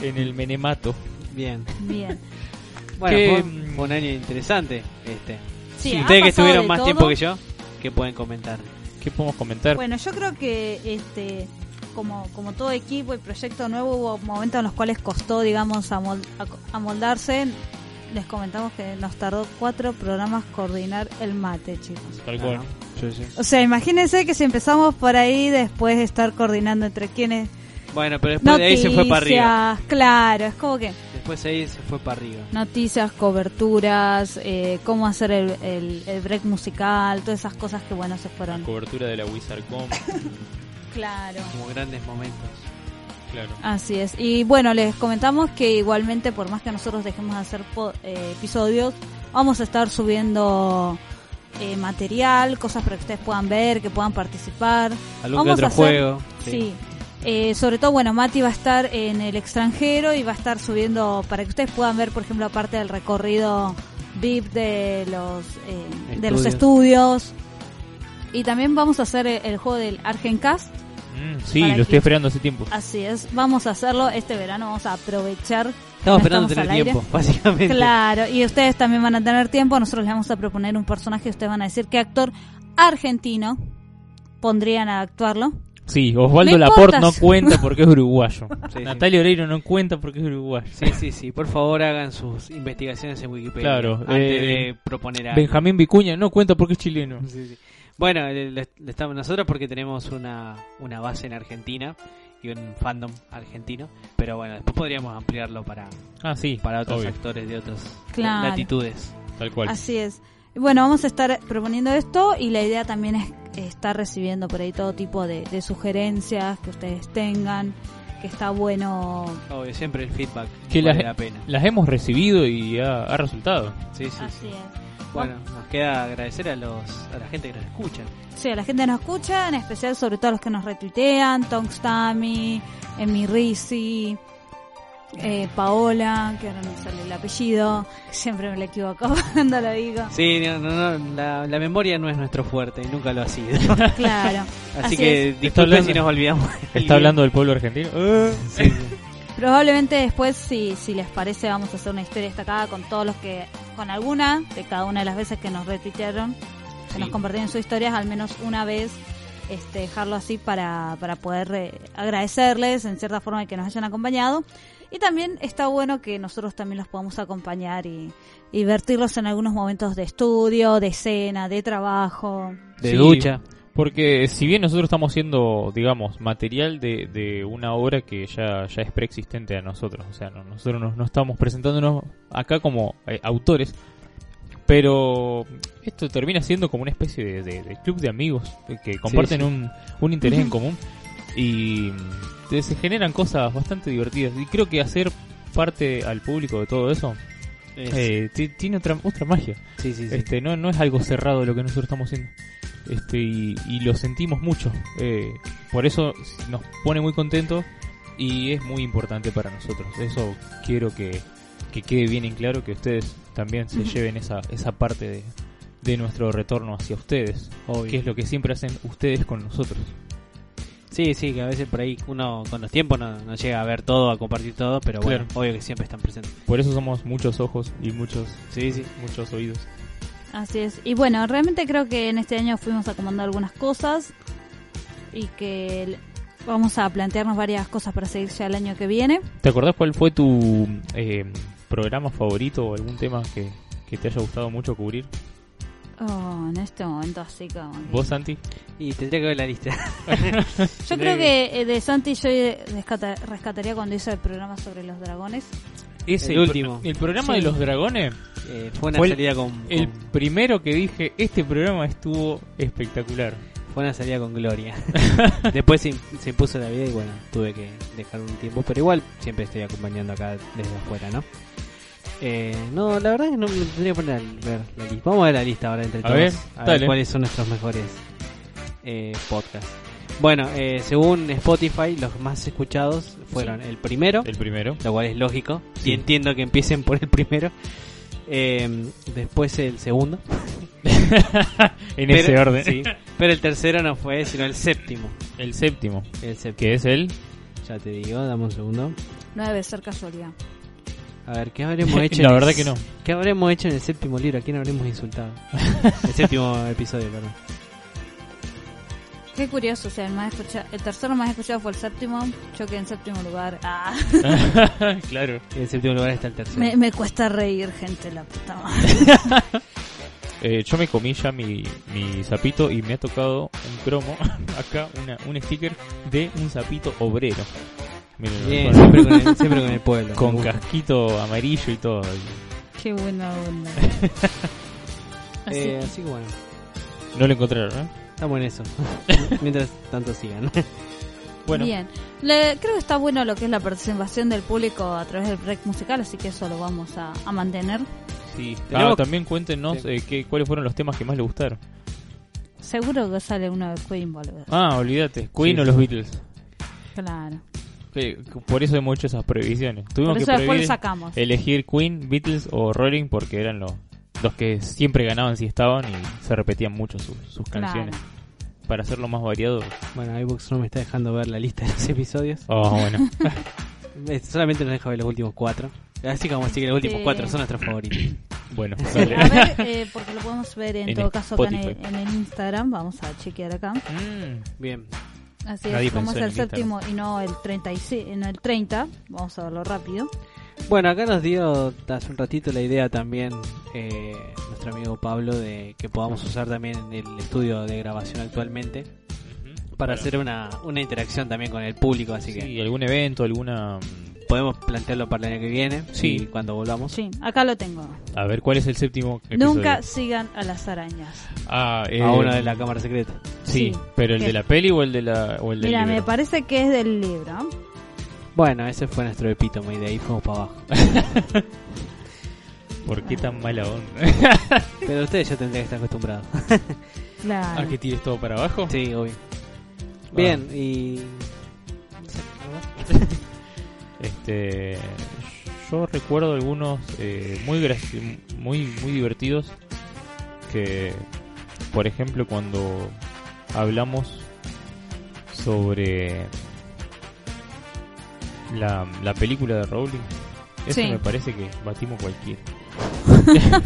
En el menemato. Bien. Bien. Bueno, fue, un- fue un año interesante este. Sí, Ustedes que pasado estuvieron más todo. tiempo que yo, ¿qué pueden comentar? ¿Qué podemos comentar? Bueno, yo creo que este como, como todo equipo y proyecto nuevo hubo momentos en los cuales costó, digamos, amoldarse. Les comentamos que nos tardó cuatro programas coordinar el mate, chicos. Tal cual. Sí, sí. O sea, imagínense que si empezamos por ahí, después de estar coordinando entre quienes... Bueno, pero después de ahí se fue para arriba. Noticias, Claro, es como que Después de ahí se fue para arriba. noticias, coberturas, eh, cómo hacer el, el, el break musical, todas esas cosas que, bueno, se fueron... Cobertura de la WizardCom. Claro. Como grandes momentos. claro. Así es. Y bueno, les comentamos que igualmente, por más que nosotros dejemos de hacer po- eh, episodios, vamos a estar subiendo eh, material, cosas para que ustedes puedan ver, que puedan participar. Algún vamos a hacer- juego. Sí. Eh, sobre todo, bueno, Mati va a estar en el extranjero y va a estar subiendo para que ustedes puedan ver, por ejemplo, aparte del recorrido VIP de los eh, de los Estudios. Y también vamos a hacer el, el juego del Argencast. Mm, sí, lo que- estoy esperando hace tiempo. Así es, vamos a hacerlo este verano, vamos a aprovechar. Estamos esperando estamos tener tiempo, básicamente. Claro, y ustedes también van a tener tiempo, nosotros les vamos a proponer un personaje y ustedes van a decir qué actor argentino pondrían a actuarlo. Sí, Osvaldo Laporte no cuenta porque es uruguayo. Sí, sí. Natalia Oreiro no cuenta porque es uruguayo. Sí, sí, sí. Por favor, hagan sus investigaciones en Wikipedia. Claro, Antes eh, de proponer a Benjamín Vicuña no cuenta porque es chileno. Sí, sí. Bueno, le- le- le estamos nosotros porque tenemos una, una base en Argentina y un fandom argentino. Pero bueno, después podríamos ampliarlo para, Ah, sí, para otros obvio. actores de otras Claro. latitudes. Tal cual. Así es. Bueno, vamos a estar proponiendo esto y la idea también es estar recibiendo por ahí todo tipo de, de sugerencias que ustedes tengan, que está bueno. Obvio, siempre el feedback Que vale las, la pena. las hemos recibido y ha, ha resultado. Sí, sí, Así sí. es. Bueno, nos queda agradecer a los a la gente que nos escucha. Sí, a la gente nos escucha, en especial sobre todo a los que nos retuitean, Tonks Tami, Emi Rizzi, eh, Paola, que ahora no me sale el apellido, siempre me lo equivoco cuando lo digo. Sí, no, no, no, la, la memoria no es nuestro fuerte y nunca lo ha sido. Claro. Así, Así que es. Disculpen si nos olvidamos. ¿Está hablando del pueblo argentino? Eh. Sí, sí. Probablemente después, si, si les parece, vamos a hacer una historia destacada con todos los que, con alguna de cada una de las veces que nos retuitearon, que Sí. nos compartieron sus historias, al menos una vez, este, dejarlo así para, para poder eh, agradecerles en cierta forma de que nos hayan acompañado. Y también está bueno que nosotros también los podamos acompañar y, y vertirlos en algunos momentos de estudio, de cena, de trabajo. De Sí, ducha. Porque si bien nosotros estamos siendo, digamos, material de, de una obra que ya, ya es preexistente a nosotros, o sea, no- nosotros no, no estamos presentándonos acá como eh, autores, pero esto termina siendo como una especie de, de- de club de amigos que comparten sí. Un, un interés en común y se generan cosas bastante divertidas. Y creo que hacer parte al público de todo eso Es- eh, ti- tiene otra, otra magia. Sí, sí, sí. Este, no, no es algo cerrado lo que nosotros estamos haciendo. Este, y, y lo sentimos mucho. Eh, por eso nos pone muy contentos y es muy importante para nosotros. Eso quiero que, que quede bien en claro, que ustedes también se lleven esa, esa parte de, de nuestro retorno hacia ustedes. Obvio. Que es lo que siempre hacen ustedes con nosotros. Sí, sí, que a veces por ahí uno con los tiempos no, no llega a ver todo, a compartir todo, pero bueno, Claro. obvio que siempre están presentes. Por eso somos muchos ojos y muchos, sí, sí. muchos oídos. Así es. Y bueno, realmente creo que en este año fuimos acomodando algunas cosas y que vamos a plantearnos varias cosas para seguir ya el año que viene. ¿Te acordás cuál fue tu eh, programa favorito o algún tema que, que te haya gustado mucho cubrir? Oh, en este momento así como... que- ¿Vos, Santi? Y tendría que ver la lista. Yo creo que eh, de Santi yo rescata- rescataría cuando hizo el programa sobre los dragones. Ese, El último. El programa Sí. de los dragones Eh, fue una el- salida con, El con- primero que dije, este programa estuvo espectacular. Fue una salida con gloria. Después se, se impuso la vida y bueno, tuve que dejar un tiempo, pero igual siempre estoy acompañando acá desde afuera, ¿no? Eh, no, la verdad es que no me tendría que poner a ver la lista. Vamos a ver la lista ahora entre A todos. ver, a dale. ver cuáles son nuestros mejores eh, podcasts. Bueno, eh, según Spotify, los más escuchados fueron el primero, El primero. lo cual es lógico. Sí. Y entiendo que empiecen por el primero. Eh, después el segundo. En ese orden. sí, pero el tercero no fue, sino el séptimo. El séptimo. El séptimo. Que es el... Ya te digo, dame un segundo. No debe ser casualidad. A ver, ¿qué habremos hecho? La en el verdad s- que no. ¿Qué habremos hecho en el séptimo libro? ¿A quién habremos insultado? el séptimo episodio, perdón. Qué curioso, o sea, el, más escucha- el tercero más escuchado fue el séptimo, yo quedé en séptimo lugar. Ah. claro. En el séptimo lugar está el tercero. me, me cuesta reír, gente, la puta madre. Eh, yo me comí ya mi, mi sapito y me ha tocado un cromo, acá una, un sticker de un sapito obrero. Miren, Bien, con- siempre con el- siempre con el pueblo, Con casquito amarillo y todo. Qué buena onda. Así Eh, que- así que bueno, No lo encontraron, ¿eh? estamos en eso. Mientras tanto sigan. Bueno. Bien, Le- creo que está bueno lo que es la participación del público a través del break musical, así que eso lo vamos a, a mantener. Sí. Ah, también cuéntenos Sí. eh, qué, cuáles fueron los temas que más le gustaron. Seguro que sale uno de Queen, boludo. Ah, olvídate. Queen Sí, o sí. los Beatles. Claro. Por eso hemos hecho esas previsiones. Tuvimos Por que eso después prever- lo sacamos. elegir Queen, Beatles o Rolling porque eran los, los que siempre ganaban si estaban y se repetían mucho sus, sus Claro. canciones. Para hacerlo más variado. bueno, iBooks no me está dejando ver la lista de los episodios. Oh, bueno. Solamente nos deja ver los últimos cuatro. Así que vamos a decir que los últimos Sí. cuatro son nuestros favoritos. bueno, A ver, eh, porque lo podemos ver en, En todo caso acá en el, Spotify. en el Instagram. Vamos a chequear acá. Mm, Bien. Así Nadie es, como es el séptimo y no el 36, en el 30. Vamos a verlo rápido. Bueno, acá nos dio hace un ratito la idea también eh, nuestro amigo Pablo de que podamos usar también el estudio de grabación actualmente para Bueno. hacer una, una interacción también con el público, así que sí, algún evento, alguna... podemos plantearlo para el año que viene, Sí. y cuando volvamos. Sí, acá lo tengo. A ver, ¿cuál es el séptimo episodio? Nunca sigan a las arañas. Ah, eh, A uno de la cámara secreta. Sí, Sí. pero el ¿Qué? de la peli o el de la o el del Mira, me parece que es del libro. Bueno, ese fue nuestro epítome y de ahí fuimos para abajo. ¿Por qué tan mala onda? Pero ustedes ya tendrían que estar acostumbrados. Claro. ¿A que tires todo para abajo? sí, obvio. Bien, y... Este, yo recuerdo algunos eh, muy muy muy divertidos que, por ejemplo, cuando hablamos sobre la, la película de Rowling, eso Sí. me parece que batimos cualquiera.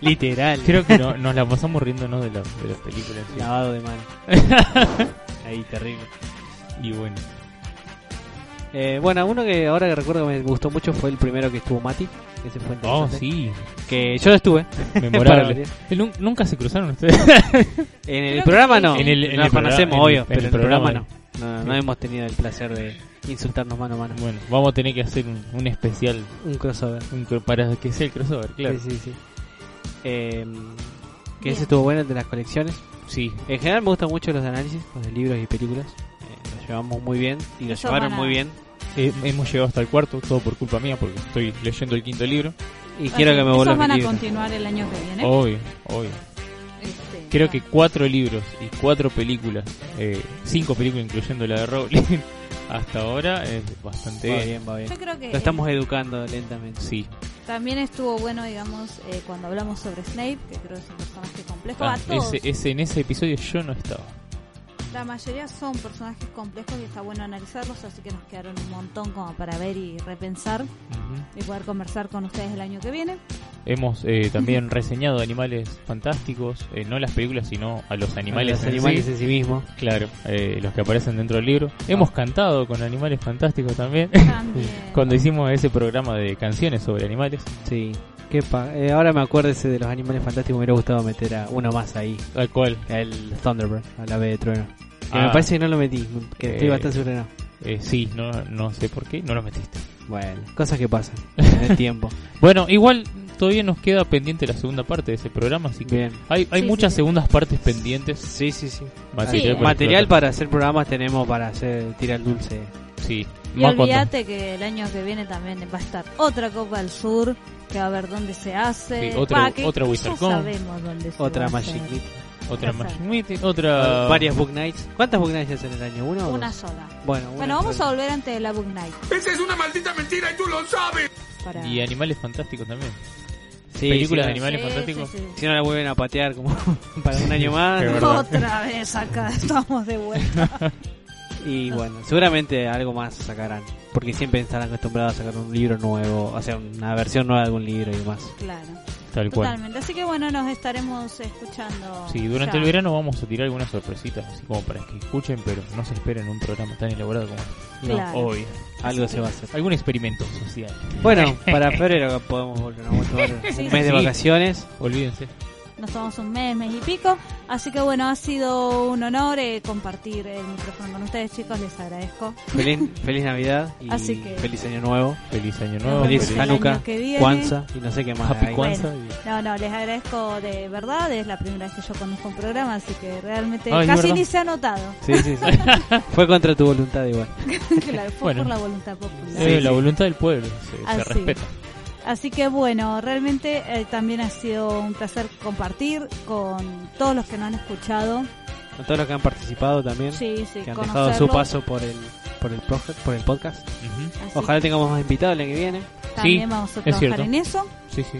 Literal. Creo que no- nos la pasamos riéndonos de, la, de las películas. Lavado de mano. Ahí, terrible. Y bueno, Eh, bueno, uno que ahora que recuerdo que me gustó mucho fue el primero que estuvo Mati. Que se fue Oh, sí. Que yo estuve. Memorable. Eh, nun- Nunca se cruzaron ustedes. En el programa no. En el, en Nos el programa- conocemos, en- obvio, en pero el en el programa no. programa. No, no Sí. hemos tenido el placer de insultarnos mano a mano. Bueno, vamos a tener que hacer un, un especial. Un crossover. un para que sea el crossover, claro. Sí, sí, sí. Eh, que Bien. ese estuvo bueno, el de las colecciones. Sí. En general me gustan mucho los análisis, los de libros y películas. Eh, los llevamos muy bien y los Eso llevaron muy bien. Eh, hemos llegado hasta el cuarto, todo por culpa mía, porque estoy leyendo el quinto libro. Y quiero que me Esos vuelvan van a continuar el año que viene. Obvio, obvio. Este, Creo que cuatro libros y cuatro películas, eh, cinco películas incluyendo la de Rowling, hasta ahora es bastante Va bien. va bien. Yo creo que Lo estamos educando lentamente. Sí. También estuvo bueno, digamos, eh, cuando hablamos sobre Snape, que creo que es un personaje complejo. Ah, a todos. ese, ese- en ese episodio yo no estaba. La mayoría son personajes complejos y está bueno analizarlos, así que nos quedaron un montón como para ver y repensar y poder conversar con ustedes el año que viene. Hemos eh, también reseñado animales fantásticos, eh, no las películas, sino a los animales, los en animales sí. en sí mismos. Claro, eh, los que aparecen dentro del libro. Hemos cantado con animales fantásticos también. También. Cuando hicimos ese programa de canciones sobre animales. Sí. Qué pa- eh, ahora me acuerdo ese de los animales fantásticos. Me hubiera gustado meter a uno más ahí. ¿Al cual? El Thunderbird, al ave de trueno. Que Ah. me parece que no lo metí. Que estoy Eh, bastante seguro no. Eh, sí, no, no sé por qué, no lo metiste. Bueno, cosas que pasan en el tiempo. Bueno, igual todavía nos queda pendiente la segunda parte de ese programa, así que Bien. hay, hay Sí, muchas sí, sí. segundas partes pendientes. Sí, sí, sí. Material, Sí. para Material para hacer programas tenemos para hacer tirar el dulce. Sí. Y Más cuando- olvídate que el año que viene también va a estar otra Copa del Sur, que va a ver dónde se hace. Sí, otra- Va, otra WizardCon. sabemos dónde se va Otra a Magic. Otra. Magic Meeting, otra... Varias Book Nights. ¿Cuántas Book Nights hacen en el año? ¿Una o Una dos? sola. Bueno, una Bueno, vamos sola. a volver antes de la Book Night. Esa es una maldita mentira y tú lo sabes. Para... Y animales fantásticos también. Sí, Películas sí, de animales Sí, fantásticos. sí, sí. Si no la vuelven a patear como para un año más. Verdad. Otra vez acá estamos de vuelta. Y bueno, seguramente algo más sacarán. Porque siempre estarán acostumbrados a sacar un libro nuevo, o sea, una versión nueva de algún libro y demás. claro. Tal cual. Totalmente. Así que bueno, nos estaremos escuchando. Sí, durante ya. el verano vamos a tirar algunas sorpresitas, así como para que escuchen, pero no se esperen un programa tan elaborado como este. Claro. Obvio. Algo se va a hacer. Algún experimento social. Bueno, para febrero podemos volver a tomar un mes sí, de vacaciones. Olvídense. Nos tomamos un mes, mes y pico. Así que bueno, ha sido un honor eh, compartir el micrófono con ustedes, chicos. Les agradezco. Feliz, feliz Navidad y Así que- feliz Año Nuevo. Feliz año nuevo. Feliz el Hanukkah. Kwanzaa y no sé qué más. Happy. Kwanzaa. No, no, les agradezco de verdad. Es la primera vez que yo conozco un programa, así que realmente Ay, ¿es casi ni se ha notado. Sí, sí, sí. Fue contra tu voluntad igual. Claro, fue Bueno. por la voluntad popular. Sí, la voluntad del pueblo se, se Así. respeta. Así que bueno, realmente eh, también ha sido un placer compartir con todos los que nos han escuchado. Con todos los que han participado también. Sí, sí, que han dejado su paso por el por el, proje- por el podcast. Ojalá tengamos más invitados el año que viene. También Sí, vamos a es trabajar cierto. en eso. Sí, sí.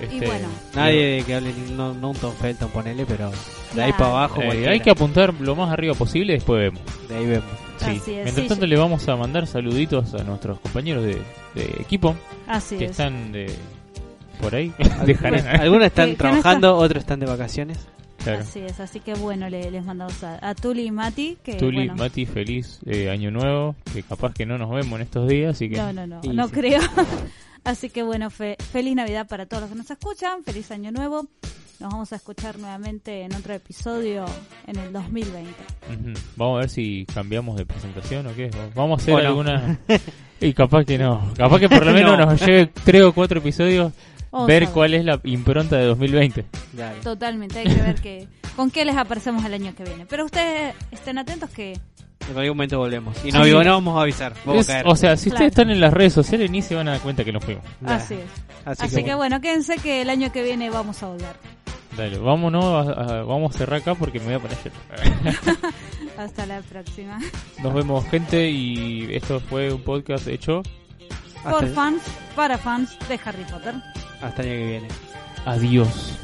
Y Este, bueno. Nadie que hable, no, no un Tom Felton, ponele, pero de ahí para abajo. eh, hay que apuntar lo más arriba posible y después vemos. De ahí vemos. Sí. Así es, Mientras sí, tanto le vamos a mandar saluditos a nuestros compañeros de, de equipo Así que es. están de por ahí. Algunos, algunos están Que- que no trabajando, otros están de vacaciones. Claro. Así es, así que bueno, le- les mandamos a, a Tuli y Mati. Que, Tuli, bueno, Mati, feliz eh, año nuevo. Que capaz que no nos vemos en estos días, así que. No, no, no, Y no sí. creo. Así que bueno, fe- feliz Navidad para todos los que nos escuchan, feliz año nuevo. Nos vamos a escuchar nuevamente en otro episodio en el 2020. Ujú. Vamos a ver si cambiamos de presentación o qué. Vamos a hacer alguna. y capaz que no. Capaz que por lo menos No. nos lleve tres o cuatro episodios. Vamos ver cuál es la impronta de 2020. Dale. Totalmente, hay que ver que, con qué les aparecemos el año que viene. Pero ustedes estén atentos que En algún momento volvemos. Y Sí. no, digo, no vamos a avisar. Vamos Es- a caer. o sea, si Claro. ustedes están en las redes sociales ni se van a dar cuenta que nos fuimos. Así es. Así, Así, que, bueno, quédense que el año que viene vamos a volver. Dale, vámonos, a- a- vamos a cerrar acá porque me voy a poner ayer. Hasta la próxima. Nos vemos gente y esto fue un podcast hecho. Por hasta, fans, para fans de Harry Potter. hasta el año que viene. Adiós.